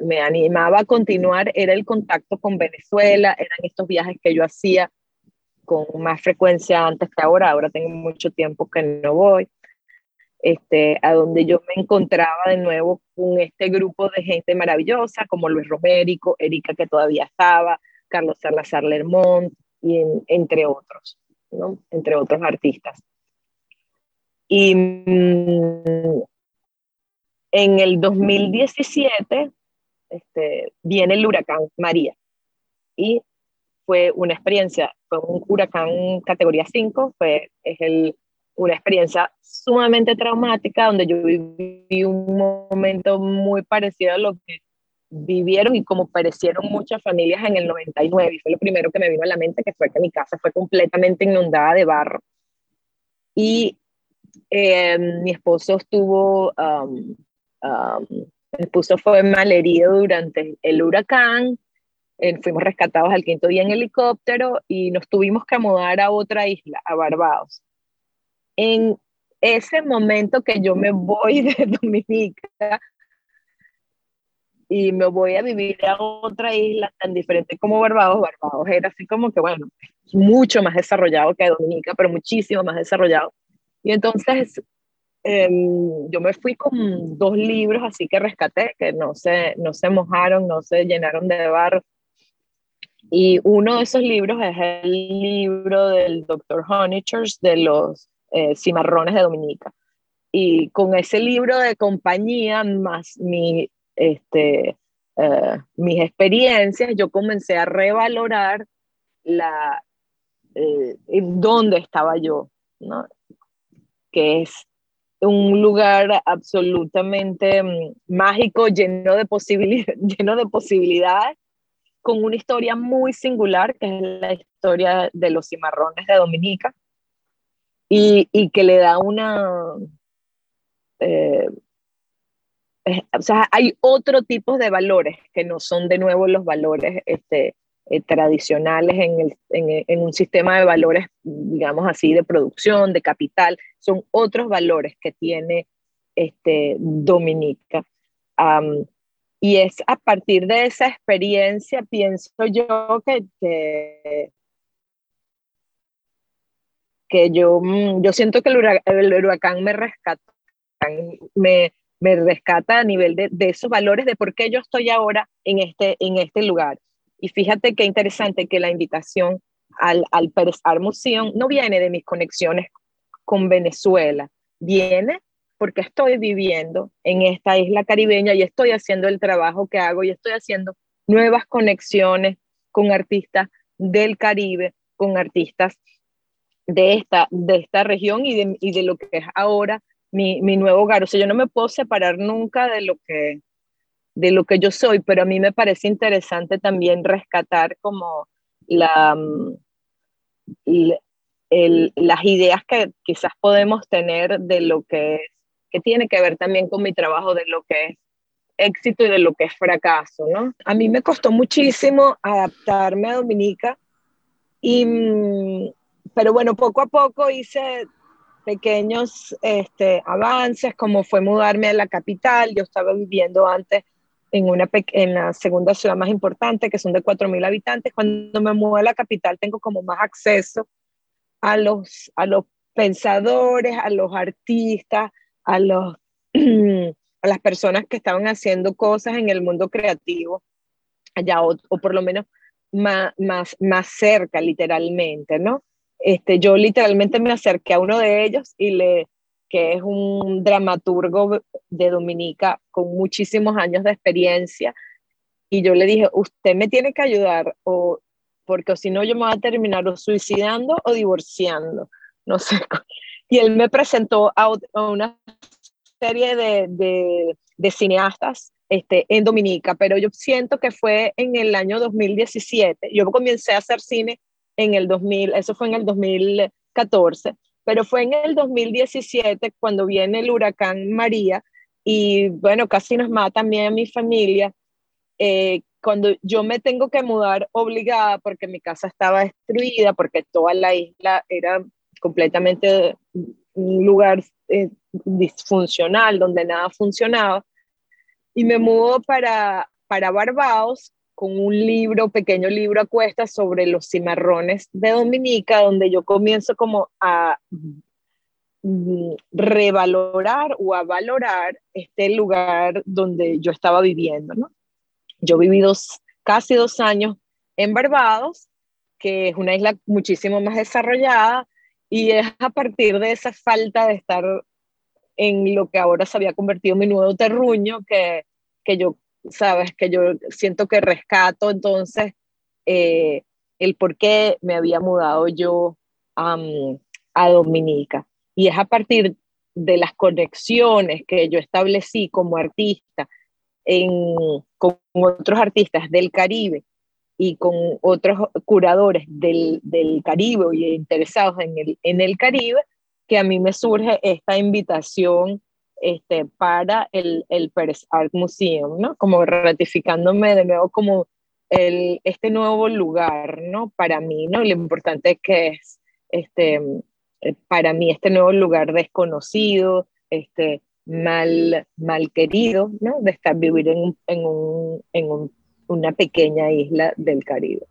me animaba a continuar era el contacto con Venezuela, eran estos viajes que yo hacía con más frecuencia antes que ahora, ahora tengo mucho tiempo que no voy este, a donde yo me encontraba de nuevo con este grupo de gente maravillosa, como Luis Romérico, Erika que todavía estaba, Carlos Salazar Lermont, y entre otros, ¿no? entre otros artistas. Y mm, en el 2017 este, viene el huracán María. Y fue una experiencia, fue un huracán categoría 5, fue, es el una experiencia sumamente traumática donde yo viví un momento muy parecido a lo que vivieron y como perecieron muchas familias en el 99 y fue lo primero que me vino a la mente que fue que mi casa fue completamente inundada de barro. Y eh, mi esposo estuvo um, um, mi esposo fue malherido durante el huracán eh, fuimos rescatados al quinto día en helicóptero y nos tuvimos que mudar a otra isla a Barbados en ese momento que yo me voy de Dominica y me voy a vivir a otra isla tan diferente como Barbados, Barbados era así como que, bueno, mucho más desarrollado que Dominica, pero muchísimo más desarrollado. Y entonces em, yo me fui con dos libros así que rescaté, que no se, no se mojaron, no se llenaron de barro. Y uno de esos libros es el libro del Dr. Honeychurch de los eh, Cimarrones de Dominica. Y con ese libro de compañía, más mi, este, eh, mis experiencias, yo comencé a revalorar la, eh, dónde estaba yo, ¿no? que es un lugar absolutamente mm, mágico, lleno de, lleno de posibilidades, con una historia muy singular, que es la historia de los cimarrones de Dominica, y, y que le da una... Eh, o sea, hay otro tipo de valores que no son de nuevo los valores este, eh, tradicionales en, en, un sistema de valores, digamos así, de producción, de capital, son otros valores que tiene este, Dominica. y es a partir de esa experiencia, pienso yo que, que, yo, mm, yo siento que el huracán, me rescata, me, me rescata a nivel de, de, esos valores de por qué yo estoy ahora en este, en este lugar. Y fíjate qué interesante que la invitación al, al Pérez Art Museum no viene de mis conexiones con Venezuela, viene porque estoy viviendo en esta isla caribeña y estoy haciendo el trabajo que hago y estoy haciendo nuevas conexiones con artistas del Caribe, con artistas de esta, de esta región y de, y de lo que es ahora mi, mi, nuevo hogar. O sea, yo no me puedo separar nunca de lo que, de lo que yo soy, pero a mí me parece interesante también rescatar como mm, las ideas que quizás podemos tener de lo que que tiene que ver también con mi trabajo de lo que es éxito y de lo que es fracaso, ¿no? A mí me costó muchísimo adaptarme a Dominica, y, mm, pero bueno, poco a poco hice pequeños este, avances, como fue mudarme a la capital, yo estaba viviendo antes en, una en la segunda ciudad más importante, que son de 4.000 habitantes. Cuando me mudo a la capital tengo como más acceso a los, a los pensadores, a los artistas, a, los, a las personas que estaban haciendo cosas en el mundo creativo, allá, o, por lo menos más, más, más cerca, literalmente, ¿no? Este, yo literalmente me acerqué a uno de ellos y le, que es un dramaturgo de Dominica con muchísimos años de experiencia. Y yo le dije, usted me tiene que ayudar, o, porque si no yo me voy a terminar o suicidando o divorciando. No sé. Y él me presentó a, una serie de, de, cineastas este, en Dominica, pero yo siento que fue en el año 2017. Yo comencé a hacer cine en el 2000, eso fue en el 2014 pero fue en el 2017 cuando viene el huracán María y bueno, casi nos mata también a mi familia. Eh, cuando yo me tengo que mudar obligada porque mi casa estaba destruida, porque toda la isla era completamente un lugar eh, disfuncional, donde nada funcionaba, y me mudo para, para Barbados con un libro, pequeño libro a cuestas sobre los cimarrones de Dominica, donde yo comienzo como a mm, revalorar o a valorar este lugar donde yo estaba viviendo, ¿no? Yo viví dos, casi dos años en Barbados, que es una isla muchísimo más desarrollada, y es a partir de esa falta de estar en lo que ahora se había convertido en mi nuevo terruño que, que yo sabes, que yo siento que rescato entonces eh, el por qué me había mudado yo a Dominica. Y es a partir de las conexiones que yo establecí como artista con otros artistas del Caribe y con otros curadores del, del Caribe y interesados en el, en el Caribe, que a mí me surge esta invitación este, para el, el Pérez Art Museum, ¿no? Como ratificándome de nuevo como el, este nuevo lugar, ¿no? Para mí, ¿no? Lo importante que es, este, para mí, este nuevo lugar desconocido, este, mal, mal querido, ¿no? De estar vivir en, en, un, en un, una pequeña isla del Caribe.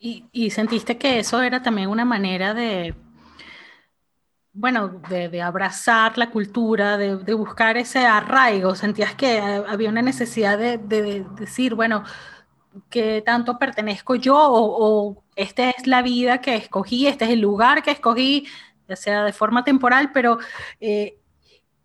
¿Y, ¿Y sentiste que eso era también una manera de bueno, de, abrazar la cultura, de, buscar ese arraigo, sentías que había una necesidad de, decir, bueno, que tanto pertenezco yo o, esta es la vida que escogí, este es el lugar que escogí, ya sea de forma temporal, pero eh,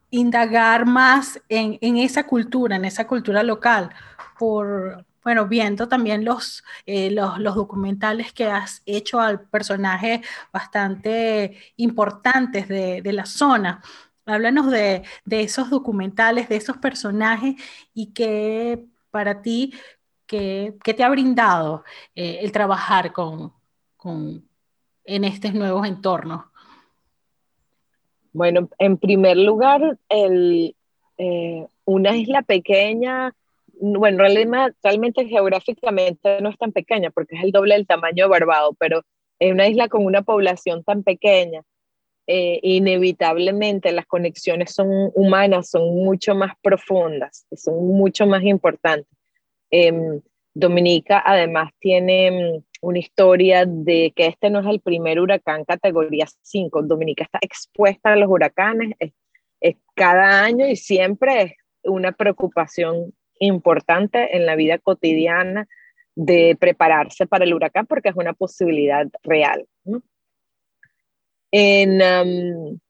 indagar más en, esa cultura, en esa cultura local, por, bueno, viendo también los, eh, los, los, documentales que has hecho al personaje bastante importantes de, de la zona. Háblanos de, de, esos documentales, de esos personajes y que para ti, ¿qué te ha brindado eh, el trabajar con, con, en estos nuevos entornos? Bueno, en primer lugar, el, eh, una isla pequeña bueno, realmente, geográficamente no es tan pequeña porque es el doble del tamaño de Barbados, pero es una isla con una población tan pequeña, eh, inevitablemente las conexiones son humanas, son mucho más profundas, son mucho más importantes. Em, Dominica además tiene mm, una historia de que este no es el primer huracán categoría 5. Dominica está expuesta a los huracanes es, cada año y siempre es una preocupación importante en la vida cotidiana de prepararse para el huracán porque es una posibilidad real. En,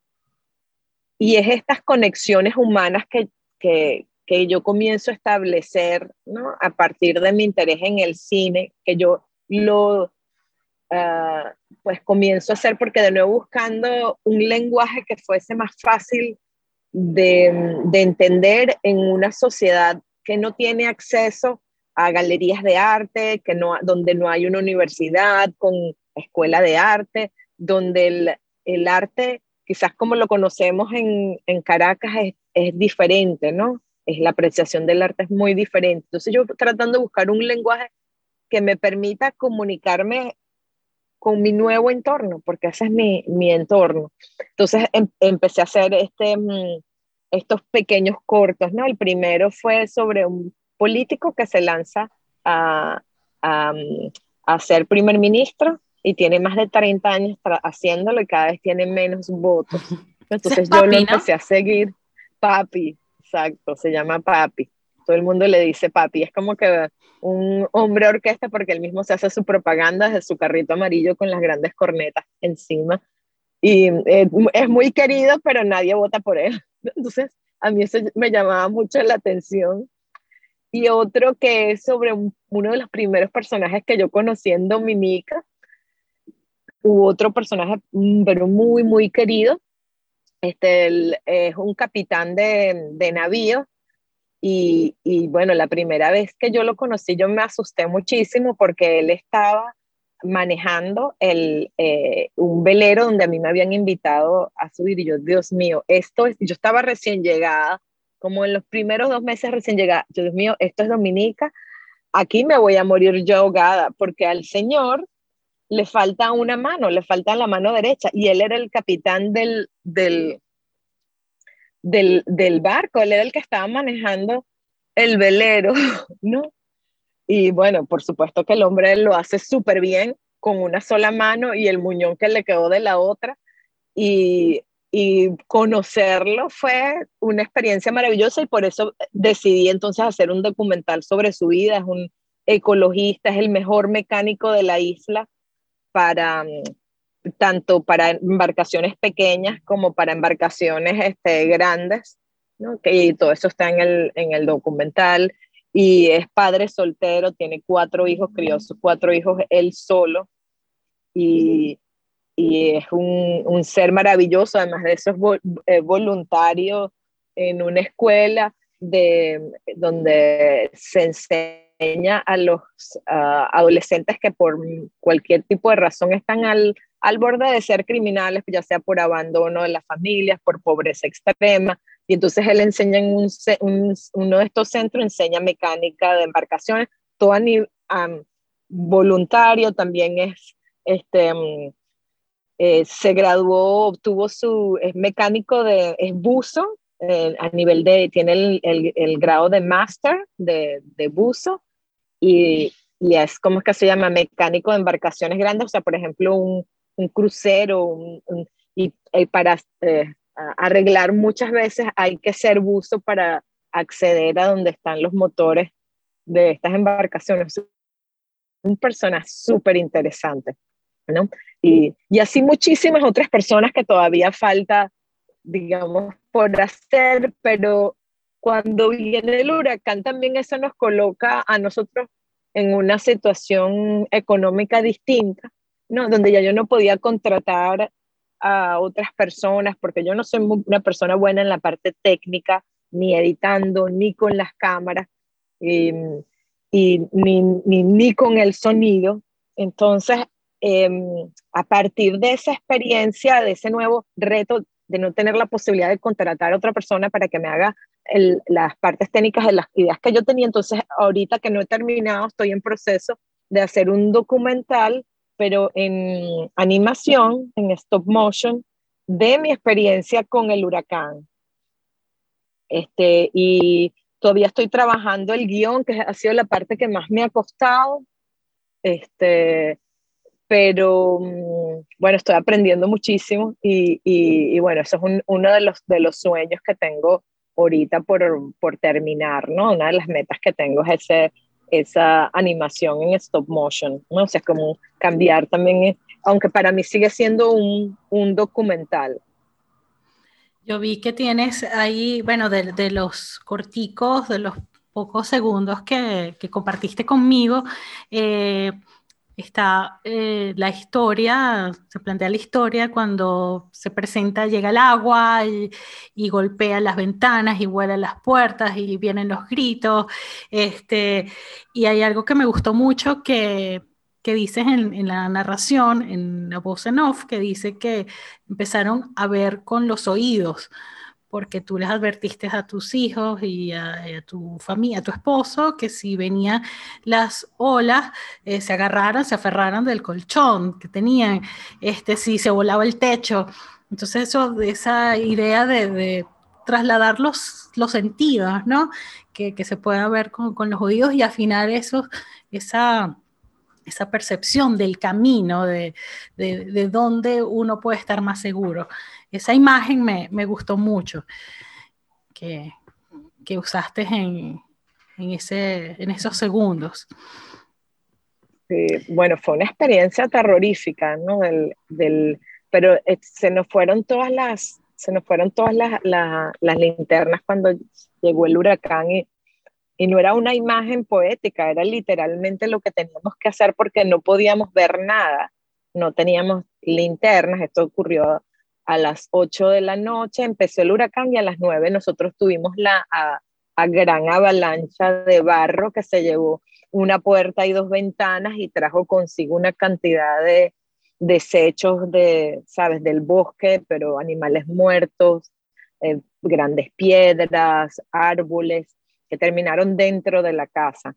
y es estas conexiones humanas que, que, que, yo comienzo a establecer ¿no? a partir de mi interés en el cine, que yo lo uh, pues comienzo a hacer porque de nuevo buscando un lenguaje que fuese más fácil de, de entender en una sociedad que no tiene acceso a galerías de arte, que no, donde no hay una universidad con escuela de arte, donde el, el arte, quizás como lo conocemos en, en Caracas, es, es, diferente, ¿no? Es la apreciación del arte es muy diferente. Entonces yo tratando de buscar un lenguaje que me permita comunicarme con mi nuevo entorno, porque ese es mi, mi entorno. Entonces em, empecé a hacer este, mm, estos pequeños cortos, ¿no? El primero fue sobre un político que se lanza a, a, a ser primer ministro y tiene más de 30 años haciéndolo y cada vez tiene menos votos. Entonces yo lo empecé a seguir. Papi, exacto, se llama Papi. Todo el mundo le dice Papi. Es como que un hombre orquesta porque él mismo se hace su propaganda de su carrito amarillo con las grandes cornetas encima. Y eh, es muy querido, pero nadie vota por él. Entonces, a mí eso me llamaba mucho la atención y otro que es sobre uno de los primeros personajes que yo conocí en Dominica. Hubo otro personaje, mm, pero muy, muy querido. Este, es un capitán de, de navío. Y, y, bueno, la primera vez que yo lo conocí, yo me asusté muchísimo porque él estaba manejando el, eh, un velero donde a mí me habían invitado a subir y yo, Dios mío, esto es, yo estaba recién llegada, como en los primeros dos meses recién llegada, Dios mío, esto es Dominica, aquí me voy a morir yo ahogada, porque al Señor le falta una mano, le falta la mano derecha, y él era el capitán del, del, del, del barco, él era el que estaba manejando el velero, ¿no? Y bueno, por supuesto que el hombre lo hace súper bien con una sola mano y el muñón que le quedó de la otra. Y conocerlo fue una experiencia maravillosa y por eso decidí entonces hacer un documental sobre su vida. Es un ecologista, es el mejor mecánico de la isla para mm, tanto para embarcaciones pequeñas como para embarcaciones este, grandes, ¿no? Que, y todo eso está en el, en el documental. Y es padre soltero, tiene cuatro hijos, crió sus cuatro hijos él solo. Y, y es un, un, ser maravilloso, además de eso es voluntario en una escuela de, donde se enseña a los adolescentes que por cualquier tipo de razón están al, al borde de ser criminales, ya sea por abandono de las familias, por pobreza extrema, y entonces él enseña en un, uno de estos centros, enseña mecánica de embarcaciones, todo a nivel, voluntario, también es este, mm, eh, se graduó, obtuvo su, es mecánico de, es buzo, eh, a nivel de, tiene el, el, el grado de máster de, de, buzo y, y, es como que se llama mecánico de embarcaciones grandes, o sea, por ejemplo, un, un crucero, un, y, y, para eh, arreglar muchas veces hay que ser buzo para acceder a donde están los motores de estas embarcaciones. Un personaje súper interesante. ¿no? Y, y así muchísimas otras personas que todavía falta, digamos, por hacer, pero cuando viene el huracán también eso nos coloca a nosotros en una situación económica distinta, ¿no? Donde ya yo no podía contratar a otras personas porque yo no soy una persona buena en la parte técnica, ni editando, ni con las cámaras, y, y ni, ni, ni, con el sonido. Entonces, Em, a partir de esa experiencia, de ese nuevo reto de no tener la posibilidad de contratar a otra persona para que me haga las partes técnicas de las ideas que yo tenía. Entonces, ahorita que no he terminado, estoy en proceso de hacer un documental, pero en animación, en stop motion, de mi experiencia con el huracán. Este, y todavía estoy trabajando el guion, que ha sido la parte que más me ha costado. Este, pero mm, bueno, estoy aprendiendo muchísimo y, y, bueno, eso es uno de los, de los sueños que tengo ahorita por, por terminar, ¿no? Una de las metas que tengo es ese, esa animación en stop motion, ¿no? O sea, como cambiar también, aunque para mí sigue siendo un, un documental. Yo vi que tienes ahí, bueno, de, de los corticos, de los pocos segundos que, que compartiste conmigo, eh, está eh, la historia, se plantea la historia cuando se presenta, llega el agua y, golpea las ventanas y vuela las puertas y vienen los gritos. Este, y hay algo que me gustó mucho que, que dices en, en, la narración, en la voz en off, que dice que empezaron a ver con los oídos porque tú les advertiste a tus hijos y a, tu familia, a tu esposo, que si venían las olas, eh, se agarraran, se aferraran del colchón que tenían, este, si se volaba el techo. Entonces, eso, esa idea de, trasladar los, sentidos, ¿no? Que, se pueda ver con, los oídos y afinar eso, esa, esa percepción del camino, de, de, de dónde uno puede estar más seguro esa imagen me, me gustó mucho que, que usaste en, en, ese, en esos segundos. Sí, bueno, fue una experiencia terrorífica, ¿no? Del, del, pero eh, se nos fueron todas las, se nos fueron todas las, las, las linternas cuando llegó el huracán y, y no era una imagen poética, era literalmente lo que teníamos que hacer porque no podíamos ver nada, no teníamos linternas, esto ocurrió a las 8 de la noche empezó el huracán y a las 9 nosotros tuvimos la gran avalancha de barro que se llevó una puerta y dos ventanas y trajo consigo una cantidad de desechos de, sabes, del bosque, pero animales muertos, eh, grandes piedras, árboles que terminaron dentro de la casa.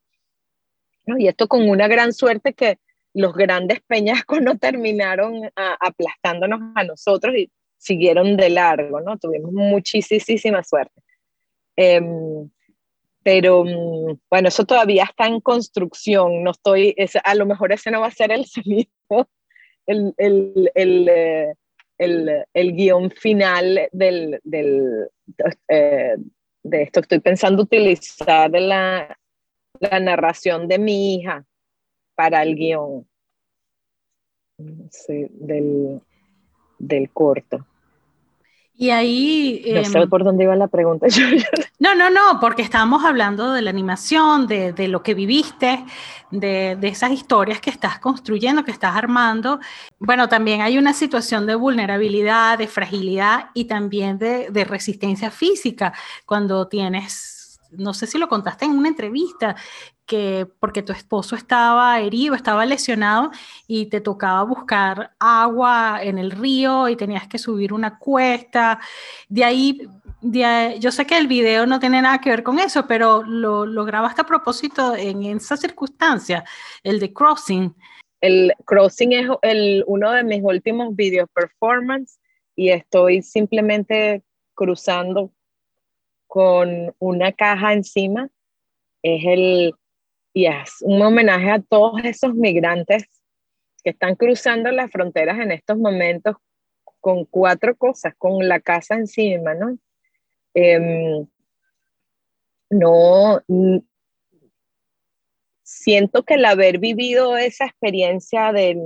Y esto con una gran suerte que los grandes peñascos no terminaron aplastándonos a nosotros y siguieron de largo, ¿no? Tuvimos muchísima suerte. Em, pero mm, bueno, eso todavía está en construcción, no estoy, a lo mejor ese no va a ser el sonido, el, el, eh, el, el guion final del, del eh, de esto. Estoy pensando utilizar la, la narración de mi hija para el guion sí, del, del corto. Y ahí... No sé em, por dónde iba la pregunta. no, no, no, porque estábamos hablando de la animación, de, de lo que viviste, de, de, esas historias que estás construyendo, que estás armando. Bueno, también hay una situación de vulnerabilidad, de fragilidad y también de, de resistencia física cuando tienes no sé si lo contaste en una entrevista, que porque tu esposo estaba herido, estaba lesionado y te tocaba buscar agua en el río y tenías que subir una cuesta. De ahí, yo sé que el video no tiene nada que ver con eso, pero lo, lo grabaste a propósito en esa circunstancia, el de Crossing. El Crossing es el, uno de mis últimos video performance y estoy simplemente cruzando con una caja encima. Es el y es un homenaje a todos esos migrantes que están cruzando las fronteras en estos momentos con cuatro cosas, con la casa encima, ¿no? Em, no, siento que el haber vivido esa experiencia de,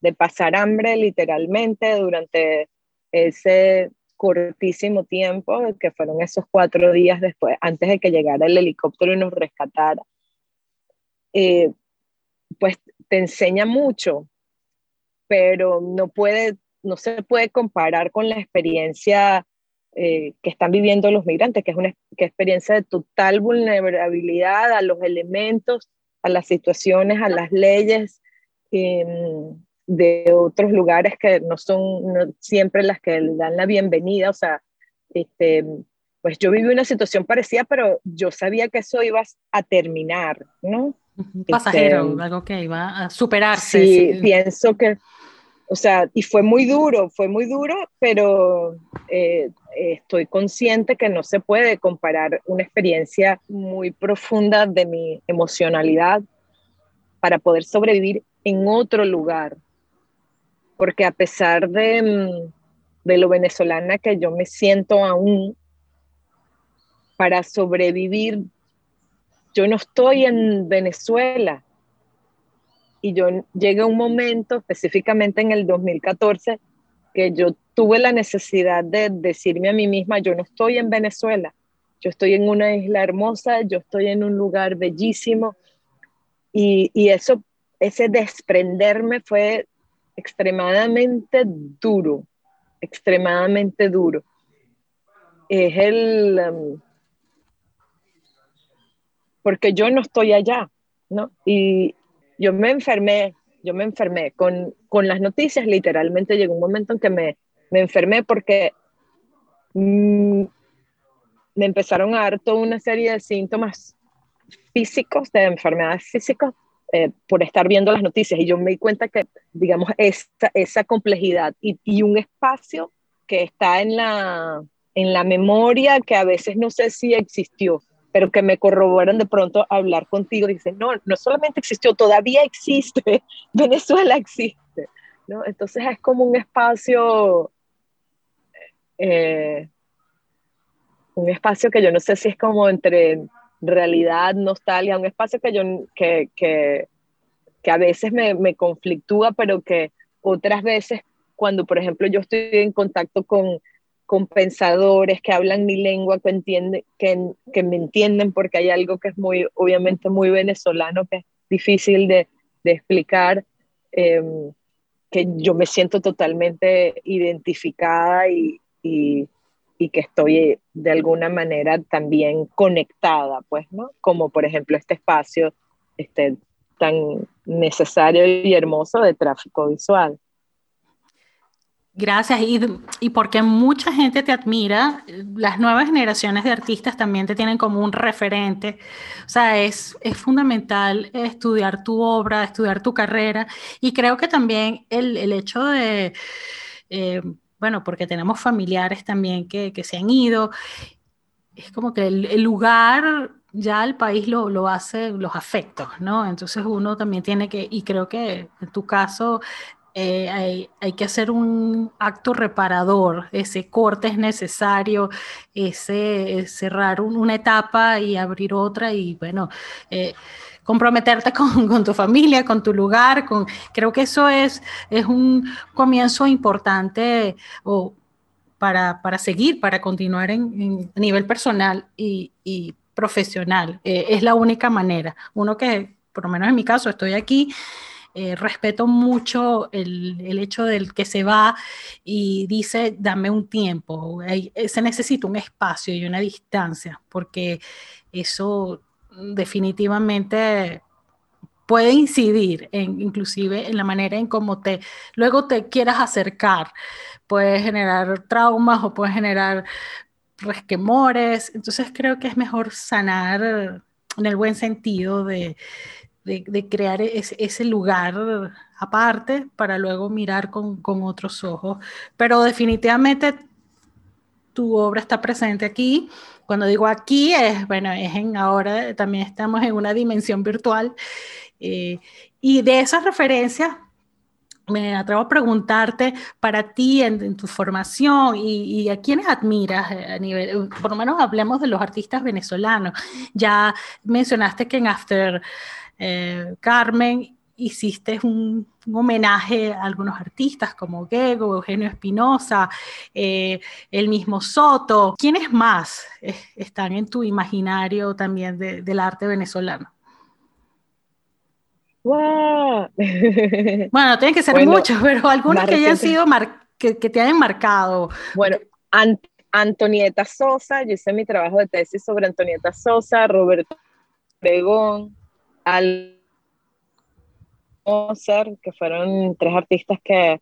de, pasar hambre literalmente durante ese cortísimo tiempo, que fueron esos cuatro días después, antes de que llegara el helicóptero y nos rescatara, eh, pues te enseña mucho, pero no, puede, no se puede comparar con la experiencia eh, que están viviendo los migrantes, que es una experiencia de total vulnerabilidad a los elementos, a las situaciones, a las leyes, em, de otros lugares que no son siempre las que le dan la bienvenida, o sea, este, pues yo viví una situación parecida, pero yo sabía que eso iba a terminar, ¿no? pasajero, este, algo que iba a superarse. Sí, pienso que, o sea, y fue muy duro, fue muy duro, pero eh, estoy consciente que no se puede comparar una experiencia muy profunda de mi emocionalidad para poder sobrevivir en otro lugar. Porque a pesar de, mm, de lo venezolana que yo me siento aún, para sobrevivir, yo no estoy en Venezuela. Y yo llegué a un momento, específicamente en el 2014, que yo tuve la necesidad de decirme a mí misma, yo no estoy en Venezuela, yo estoy en una isla hermosa, yo estoy en un lugar bellísimo. Y, y eso, ese desprenderme fue extremadamente duro, extremadamente duro. Es el... Um, porque yo no estoy allá, ¿no? Y yo me enfermé, yo me enfermé con, con las noticias, literalmente llegó un momento en que me, me enfermé porque mm, me empezaron a dar toda una serie de síntomas físicos, de enfermedades físicas, eh, por estar viendo las noticias. Y yo me di cuenta que, digamos, esa, esa complejidad y, y, un espacio que está en la, en la memoria que a veces no sé si existió, pero que me corroboran de pronto hablar contigo. Dicen, no, no solamente existió, todavía existe, Venezuela existe. ¿no? Entonces es como un espacio, eh, un espacio que yo no sé si es como entre realidad, nostalgia, un espacio que yo, que, que, que a veces me, me conflictúa, pero que otras veces cuando, por ejemplo, yo estoy en contacto con con pensadores que hablan mi lengua, que, entiende, que, que, me entienden, porque hay algo que es muy, obviamente muy venezolano, que es difícil de, de explicar, em, que yo me siento totalmente identificada y, y, y, que estoy de alguna manera también conectada, pues, ¿no? Como por ejemplo este espacio este, tan necesario y hermoso de tráfico visual. Gracias. Y, y, porque mucha gente te admira, las nuevas generaciones de artistas también te tienen como un referente. O sea, es, es fundamental estudiar tu obra, estudiar tu carrera. Y creo que también el, el hecho de, eh, bueno, porque tenemos familiares también que, que, se han ido, es como que el, lugar ya el país lo, lo, hace los afectos, ¿no? Entonces uno también tiene que, y creo que en tu caso eh, hay, que hacer un acto reparador, ese corte es necesario, ese cerrar una etapa y abrir otra y bueno, eh, comprometerte con, tu familia, con tu lugar, creo que eso es, un comienzo importante o para, seguir, para continuar en, nivel personal y, profesional. Eh, es la única manera. Uno que, por lo menos en mi caso, estoy aquí eh, respeto mucho el, el, hecho del que se va y dice, dame un tiempo, eh, se necesita un espacio y una distancia, porque eso definitivamente puede incidir inclusive en la manera en cómo te luego te quieras acercar. Puede generar traumas o puede generar resquemores. Entonces creo que es mejor sanar en el buen sentido de, de, crear ese, lugar aparte para luego mirar con, otros ojos. Pero definitivamente tu obra está presente aquí. Cuando digo aquí, es, bueno, es en ahora también estamos en una dimensión virtual. Eh, y de esas referencias, me atrevo a preguntarte para ti en, tu formación y, a quiénes admiras eh, a nivel, por lo menos hablemos de los artistas venezolanos. Ya mencionaste que en After eh, Carmen, hiciste un, homenaje a algunos artistas como Gego, Eugenio Espinosa, eh, el mismo Soto. ¿Quiénes más están en tu imaginario también del arte venezolano? Bueno, tienen que ser muchos, pero algunos que hayan sido que, te hayan marcado. Bueno, Antonieta Sosa, yo hice mi trabajo de tesis sobre Antonieta Sosa, Roberto Obregón, Moser, que fueron tres artistas que,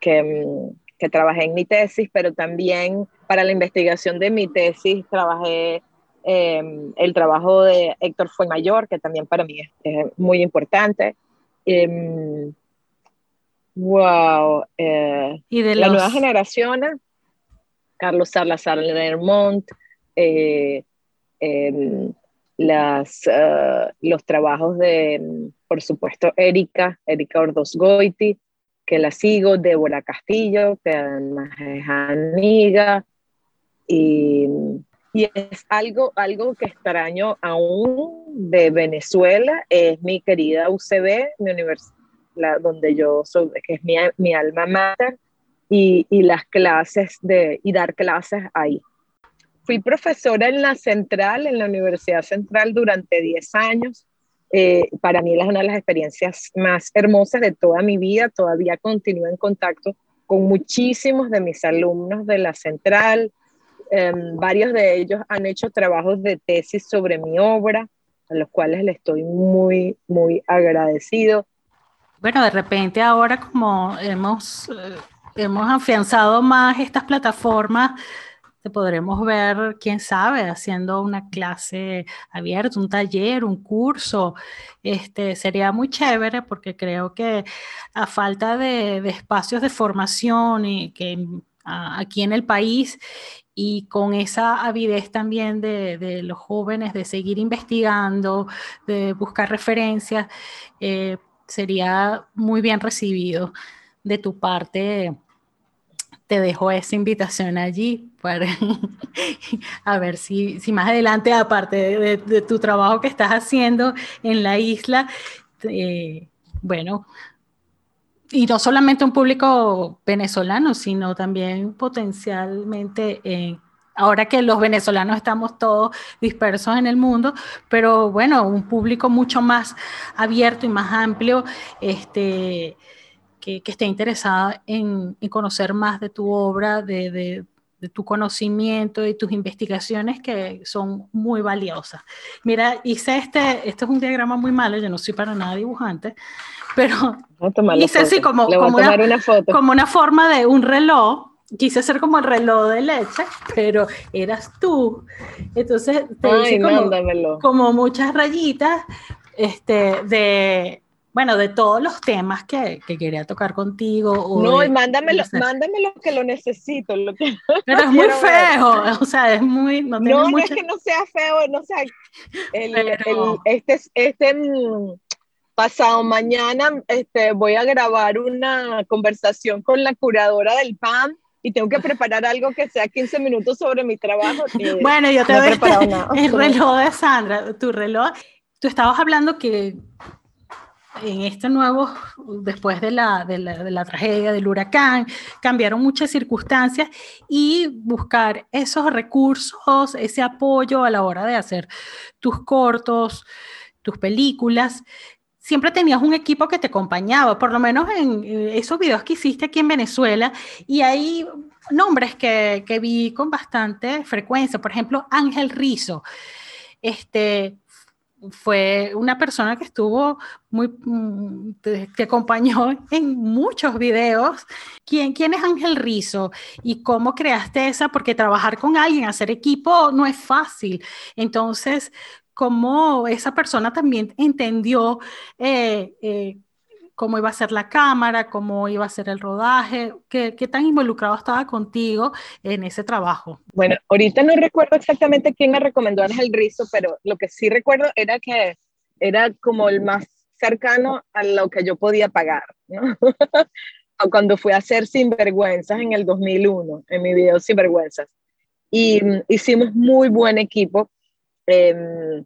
que, mm, que, trabajé en mi tesis, pero también para la investigación de mi tesis trabajé em, el trabajo de Héctor Fuenmayor, que también para mí es, muy importante. Em, wow. Eh, ¿Y de la nueva generación, Carlos Salazar Lermont, eh, em, las, eh, los trabajos de, por supuesto, Erika, Erika Ordosgoiti, que la sigo, Débora Castillo, que además es amiga, y, y, es algo, algo que extraño aún de Venezuela, es mi querida UCB, mi universidad, donde yo soy, que es mi, mi alma mater, y, y las clases de, y dar clases ahí. Fui profesora en la Central, en la Universidad Central durante 10 años. Eh, para mí es una de las experiencias más hermosas de toda mi vida. Todavía continúo en contacto con muchísimos de mis alumnos de la Central. Em, varios de ellos han hecho trabajos de tesis sobre mi obra, a los cuales le estoy muy, muy agradecido. Bueno, de repente ahora como hemos, eh, hemos afianzado más estas plataformas podremos ver, quién sabe, haciendo una clase abierta, un taller, un curso. Este, sería muy chévere porque creo que a falta de, espacios de formación y que aquí en el país y con esa avidez también de, los jóvenes de seguir investigando, de buscar referencias, eh, sería muy bien recibido de tu parte te dejo esa invitación allí para a ver si, más adelante, aparte de, tu trabajo que estás haciendo en la isla, bueno, y no solamente un público venezolano, sino también potencialmente, eh, ahora que los venezolanos estamos todos dispersos en el mundo, pero bueno, un público mucho más abierto y más amplio, este que, esté interesada en, conocer más de tu obra, de, tu conocimiento y tus investigaciones que son muy valiosas. Mira, hice este, este es un diagrama muy malo, yo no soy para nada dibujante, pero hice así como, como una, como una forma de un reloj quise hacer como el reloj de leche, pero eras tú. Entonces te hice como, como, muchas rayitas este, de, bueno, de todos los temas que, que quería tocar contigo. no, y mándamelo, mándamelo que lo necesito. Lo que Pero es muy feo, o sea, es muy... No, no, es que no sea feo, no sea... El, el, este, este mm, pasado mañana este, voy a grabar una conversación con la curadora del PAN y tengo que preparar algo que sea 15 minutos sobre mi trabajo. bueno, yo te a preparar el reloj de Sandra, tu reloj. Tú estabas hablando que en este nuevo, después de la, de, la, de la, tragedia del huracán, cambiaron muchas circunstancias y buscar esos recursos, ese apoyo a la hora de hacer tus cortos, tus películas. Siempre tenías un equipo que te acompañaba, por lo menos en esos videos que hiciste aquí en Venezuela, y hay nombres que, que vi con bastante frecuencia, por ejemplo, Ángel Rizo. Este, fue una persona que estuvo muy, mm, que acompañó en muchos videos. ¿Quién, ¿Quién es Ángel Rizo y cómo creaste esa? Porque trabajar con alguien, hacer equipo no es fácil. Entonces, cómo esa persona también entendió eh, eh, cómo iba a ser la cámara, cómo iba a ser el rodaje, qué, qué, tan involucrado estaba contigo en ese trabajo. Bueno, ahorita no recuerdo exactamente quién me recomendó Ángel Rizo, pero lo que sí recuerdo era que era como el más cercano a lo que yo podía pagar, ¿no? Cuando fui a hacer Sinvergüenzas en el 2001, en mi video Sinvergüenzas. Y mm, hicimos muy buen equipo. Eh,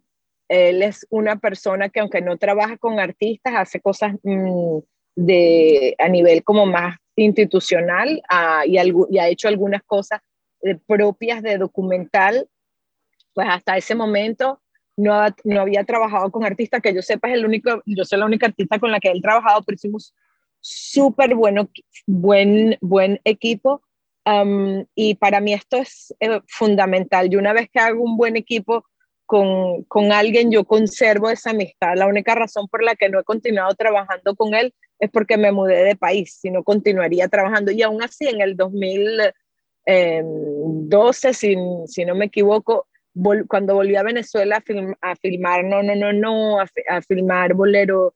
él es una persona que aunque no trabaja con artistas, hace cosas mm, de, a nivel como más institucional ah, y, ha hecho algunas cosas eh, propias de documental. Pues hasta ese momento no, no había trabajado con artistas, que yo sepa es el único, yo soy la única artista con la que él trabajado, pero hicimos súper bueno, buen, buen equipo. y para mí esto es eh, fundamental. Y una vez que hago un buen equipo, con, alguien yo conservo esa amistad. La única razón por la que no he continuado trabajando con él es porque me mudé de país, si no continuaría trabajando. Y aún así, en el 2012, si, si no me equivoco, cuando volví a Venezuela a, filmar No, no, no, no, a, a, filmar Bolero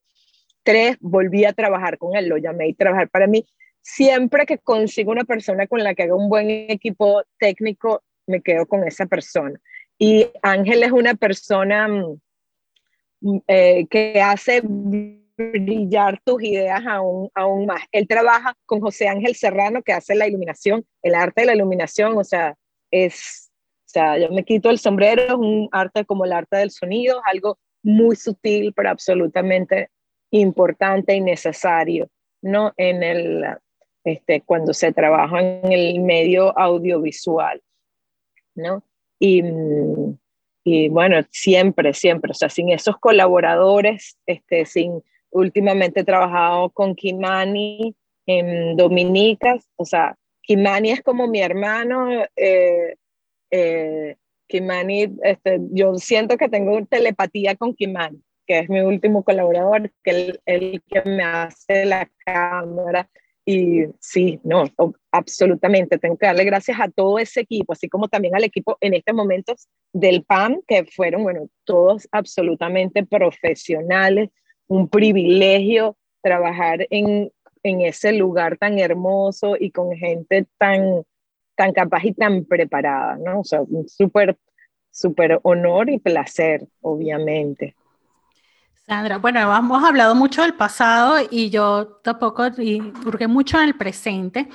3, volví a trabajar con él, lo llamé y trabajar para mí. Siempre que consigo una persona con la que haga un buen equipo técnico, me quedo con esa persona. Y Ángel es una persona mm, mm, eh, que hace brillar tus ideas aún, aún más. Él trabaja con José Ángel Serrano, que hace la iluminación, el arte de la iluminación, o sea, es, o sea, yo me quito el sombrero, es un arte como el arte del sonido, algo muy sutil, pero absolutamente importante y necesario, ¿no? En el, este, cuando se trabaja en el medio audiovisual, ¿no? Y, y bueno, siempre, siempre, o sea, sin esos colaboradores, este, sin, últimamente he trabajado con Kimani en Dominicas, o sea, Kimani es como mi hermano, eh, eh, Kimani, este, yo siento que tengo telepatía con Kimani, que es mi último colaborador, que es el que me hace la cámara, y sí, no, absolutamente. Tengo que darle gracias a todo ese equipo, así como también al equipo en estos momentos del PAM, que fueron, bueno, todos absolutamente profesionales. Un privilegio trabajar en, en ese lugar tan hermoso y con gente tan, tan capaz y tan preparada, ¿no? O sea, un súper, súper honor y placer, obviamente. Sandra, bueno, hemos hablado mucho del pasado y yo tampoco y mucho en el presente,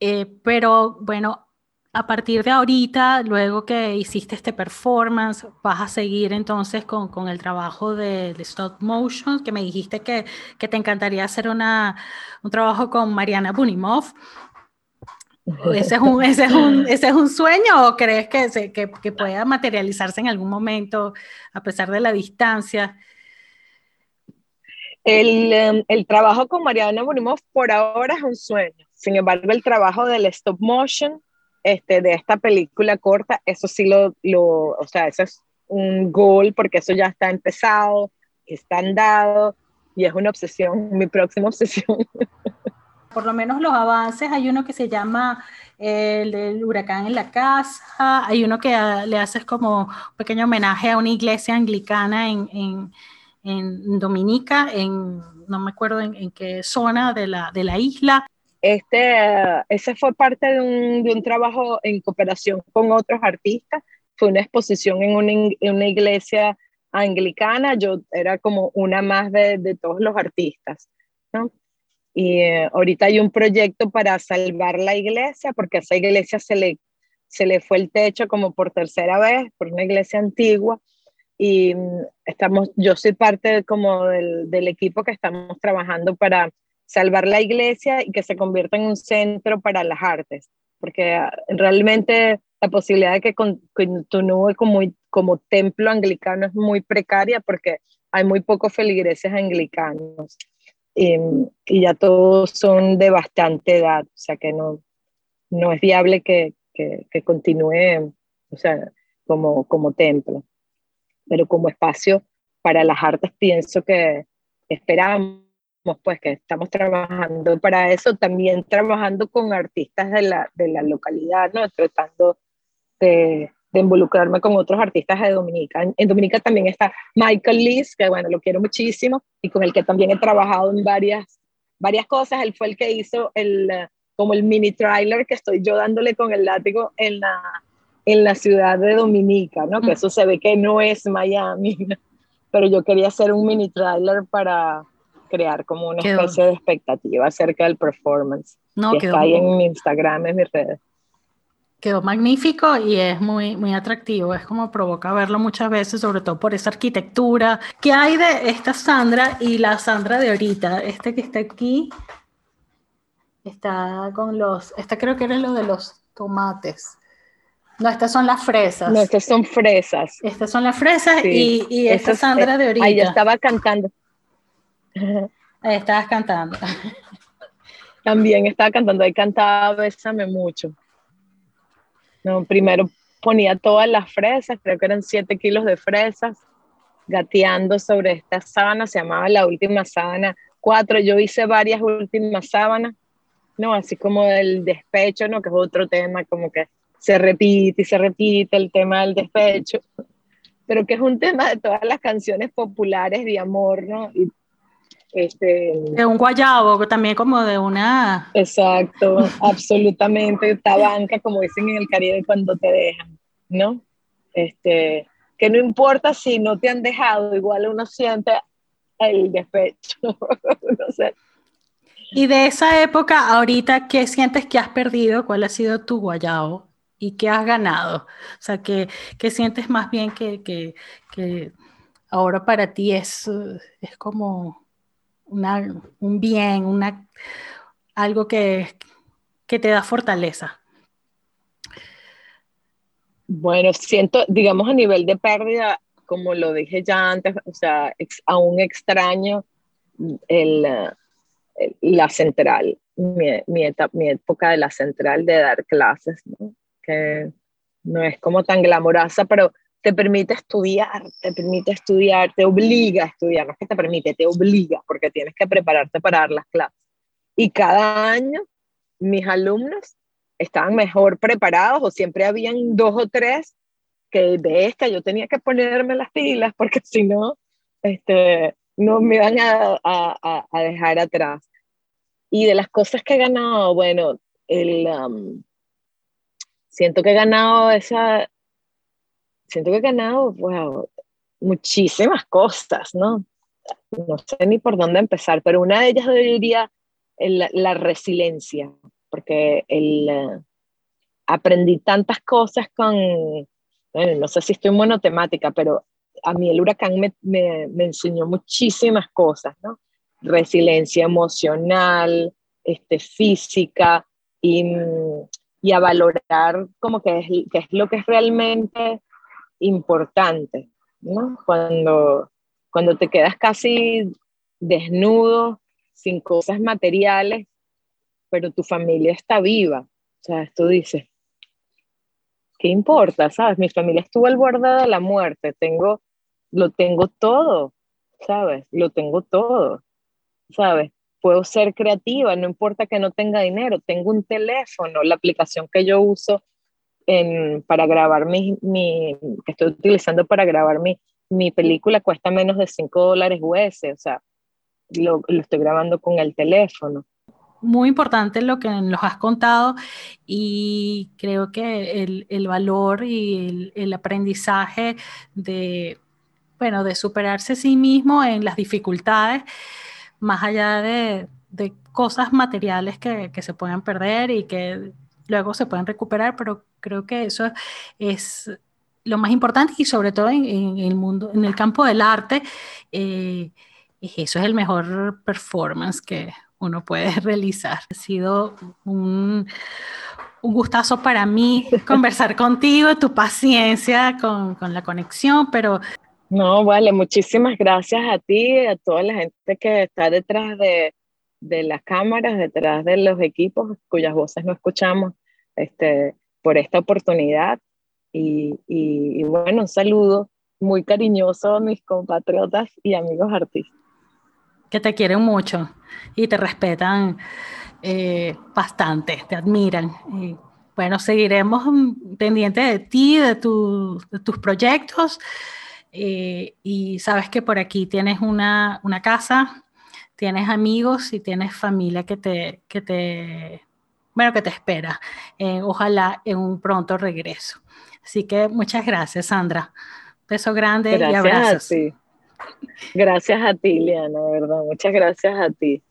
eh, pero bueno, a partir de ahorita, luego que hiciste este performance, vas a seguir entonces con, con el trabajo de, de, stop motion, que me dijiste que, que te encantaría hacer una, un trabajo con Mariana Bunimov. ¿Ese es, un, ese, es un, ¿Ese es un sueño o crees que, se, que, que, pueda materializarse en algún momento a pesar de la distancia? El, em, el trabajo con Mariana Burimov por ahora es un sueño. Sin embargo, el trabajo del stop motion este, de esta película corta, eso sí lo, lo, o sea, eso es un goal porque eso ya está empezado, está andado y es una obsesión, mi próxima obsesión. por lo menos los avances, hay uno que se llama el del huracán en la casa, hay uno que le haces como un pequeño homenaje a una iglesia anglicana en, en, en Dominica, en no me acuerdo en, qué zona de la, de la isla. Este, ese fue parte de un, de un, trabajo en cooperación con otros artistas. Fue una exposición en una, en una iglesia anglicana. Yo era como una más de, de todos los artistas. ¿no? Y eh, ahorita hay un proyecto para salvar la iglesia, porque a esa iglesia se le, se le fue el techo como por tercera vez, por una iglesia antigua. Y mm, estamos, yo soy parte como del, del equipo que estamos trabajando para salvar la iglesia y que se convierta en un centro para las artes, porque ah, realmente la posibilidad de que continúe como, como templo anglicano es muy precaria porque hay muy pocos feligreses anglicanos. Em, y, ya todos son de bastante edad, o sea que no, no es viable que, que, continúe, o sea, como, como templo. Pero como espacio para las artes pienso que esperamos pues que estamos trabajando para eso, también trabajando con artistas de la, de la localidad, ¿no? Tratando de, de involucrarme con otros artistas de Dominica. En, Dominica también está Michael Lees, que bueno, lo quiero muchísimo, y con el que también he trabajado en varias, varias cosas. Él fue el que hizo el, como el mini trailer que estoy yo dándole con el látigo en la, en la ciudad de Dominica, ¿no? Que mm. eso se ve que no es Miami, pero yo quería hacer un mini trailer para crear como una especie de expectativa acerca del performance. No, que está ahí en mi Instagram, en mis redes quedó magnífico y es muy, muy atractivo. Es como provoca verlo muchas veces, sobre todo por esa arquitectura. ¿Qué hay de esta Sandra y la Sandra de ahorita? Este que está aquí está con los. Esta creo que era lo de los tomates. No, estas son las fresas. No, estas son fresas. Estas son las fresas y, y esta Sandra de ahorita. Ahí estaba cantando. Ahí estabas cantando. También estaba cantando, ahí cantaba Bésame mucho. No, primero, ponía todas las fresas, creo que eran 7 kilos de fresas, gateando sobre esta sábana, se llamaba la última sábana 4, yo hice varias últimas sábanas, ¿no? Así como el despecho, ¿no? Que es otro tema, como que se repite y se repite el tema del despecho, pero que es un tema de todas las canciones populares de amor, ¿no? Este, de un guayabo, también como de una... Exacto, absolutamente, tabanca, como dicen en el Caribe cuando te dejan, ¿no? Este, que no importa si no te han dejado, igual uno siente el despecho, no sé. Y de esa época, ahorita, ¿qué sientes que has perdido? ¿Cuál ha sido tu guayabo? ¿Y qué has ganado? O sea, ¿qué, qué sientes más bien que, que, que, ahora para ti es, es como un bien, una, algo que, que te da fortaleza? Bueno, siento, digamos a nivel de pérdida, como lo dije ya antes, o sea, aún extraño el, la central, mi, mi, mi, época de la central de dar clases, que no es como tan glamorosa, pero te permite estudiar, te permite estudiar, te obliga a estudiar, no es que te permite, te obliga, porque tienes que prepararte para dar las clases. Y cada año mis alumnos estaban mejor preparados o siempre habían dos o tres que de esta yo tenía que ponerme las pilas porque si no, este, no me iban a, a, a, dejar atrás. Y de las cosas que he ganado, bueno, el, um, siento que he ganado esa, siento que he ganado, muchísimas cosas, ¿no? No sé ni por dónde empezar, pero una de ellas yo diría la resiliencia porque el, eh, aprendí tantas cosas con, bueno, no sé si estoy monotemática, pero a mí el huracán me, me, me enseñó muchísimas cosas, ¿no? Resiliencia emocional, este, física y, y a valorar como que es, que es lo que es realmente importante, ¿no? Cuando, cuando te quedas casi desnudo, sin cosas materiales, pero tu familia está viva. O sea, tú dices, ¿qué importa? ¿Sabes? Mi familia estuvo al borde de la muerte, tengo, lo tengo todo, ¿sabes? Lo tengo todo, ¿sabes? Puedo ser creativa, no importa que no tenga dinero, tengo un teléfono, la aplicación que yo uso en, para grabar mi, mi, que estoy utilizando para grabar mi, mi película cuesta menos de 5 dólares US, o sea, lo, lo estoy grabando con el teléfono. Muy importante lo que nos has contado y creo que el, valor y el, aprendizaje de, bueno, de superarse a sí mismo en las dificultades, más allá de, cosas materiales que, se pueden perder y que luego se pueden recuperar, pero creo que eso es lo más importante y sobre todo en, el mundo, en el campo del arte, eh, eso es el mejor performance que uno puede realizar. Ha sido un, un gustazo para mí conversar contigo, tu paciencia con, con, la conexión, pero... No, vale, muchísimas gracias a ti, a toda la gente que está detrás de, de las cámaras, detrás de los equipos cuyas voces no escuchamos, este, por esta oportunidad. Y, y, bueno, un saludo muy cariñoso a mis compatriotas y amigos artistas que te quieren mucho y te respetan eh, bastante, te admiran. Y, bueno, seguiremos pendientes de ti, de, de tus proyectos. Eh, y sabes que por aquí tienes una, una, casa, tienes amigos y tienes familia que te, que te, bueno, que te espera. Eh, ojalá en un pronto regreso. Así que muchas gracias, Sandra. Beso grande y abrazos. Gracias a ti, Liana, verdad. Muchas gracias a ti.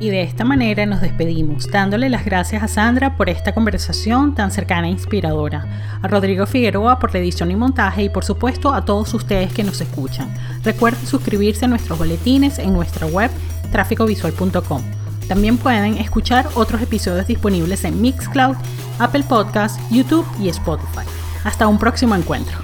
Y de esta manera nos despedimos, dándole las gracias a Sandra por esta conversación tan cercana e inspiradora, a Rodrigo Figueroa por la edición y montaje y por supuesto a todos ustedes que nos escuchan. Recuerden suscribirse a nuestros boletines en nuestra web tráficovisual.com. También pueden escuchar otros episodios disponibles en Mixcloud, Apple Podcasts, YouTube y Spotify. Hasta un próximo encuentro.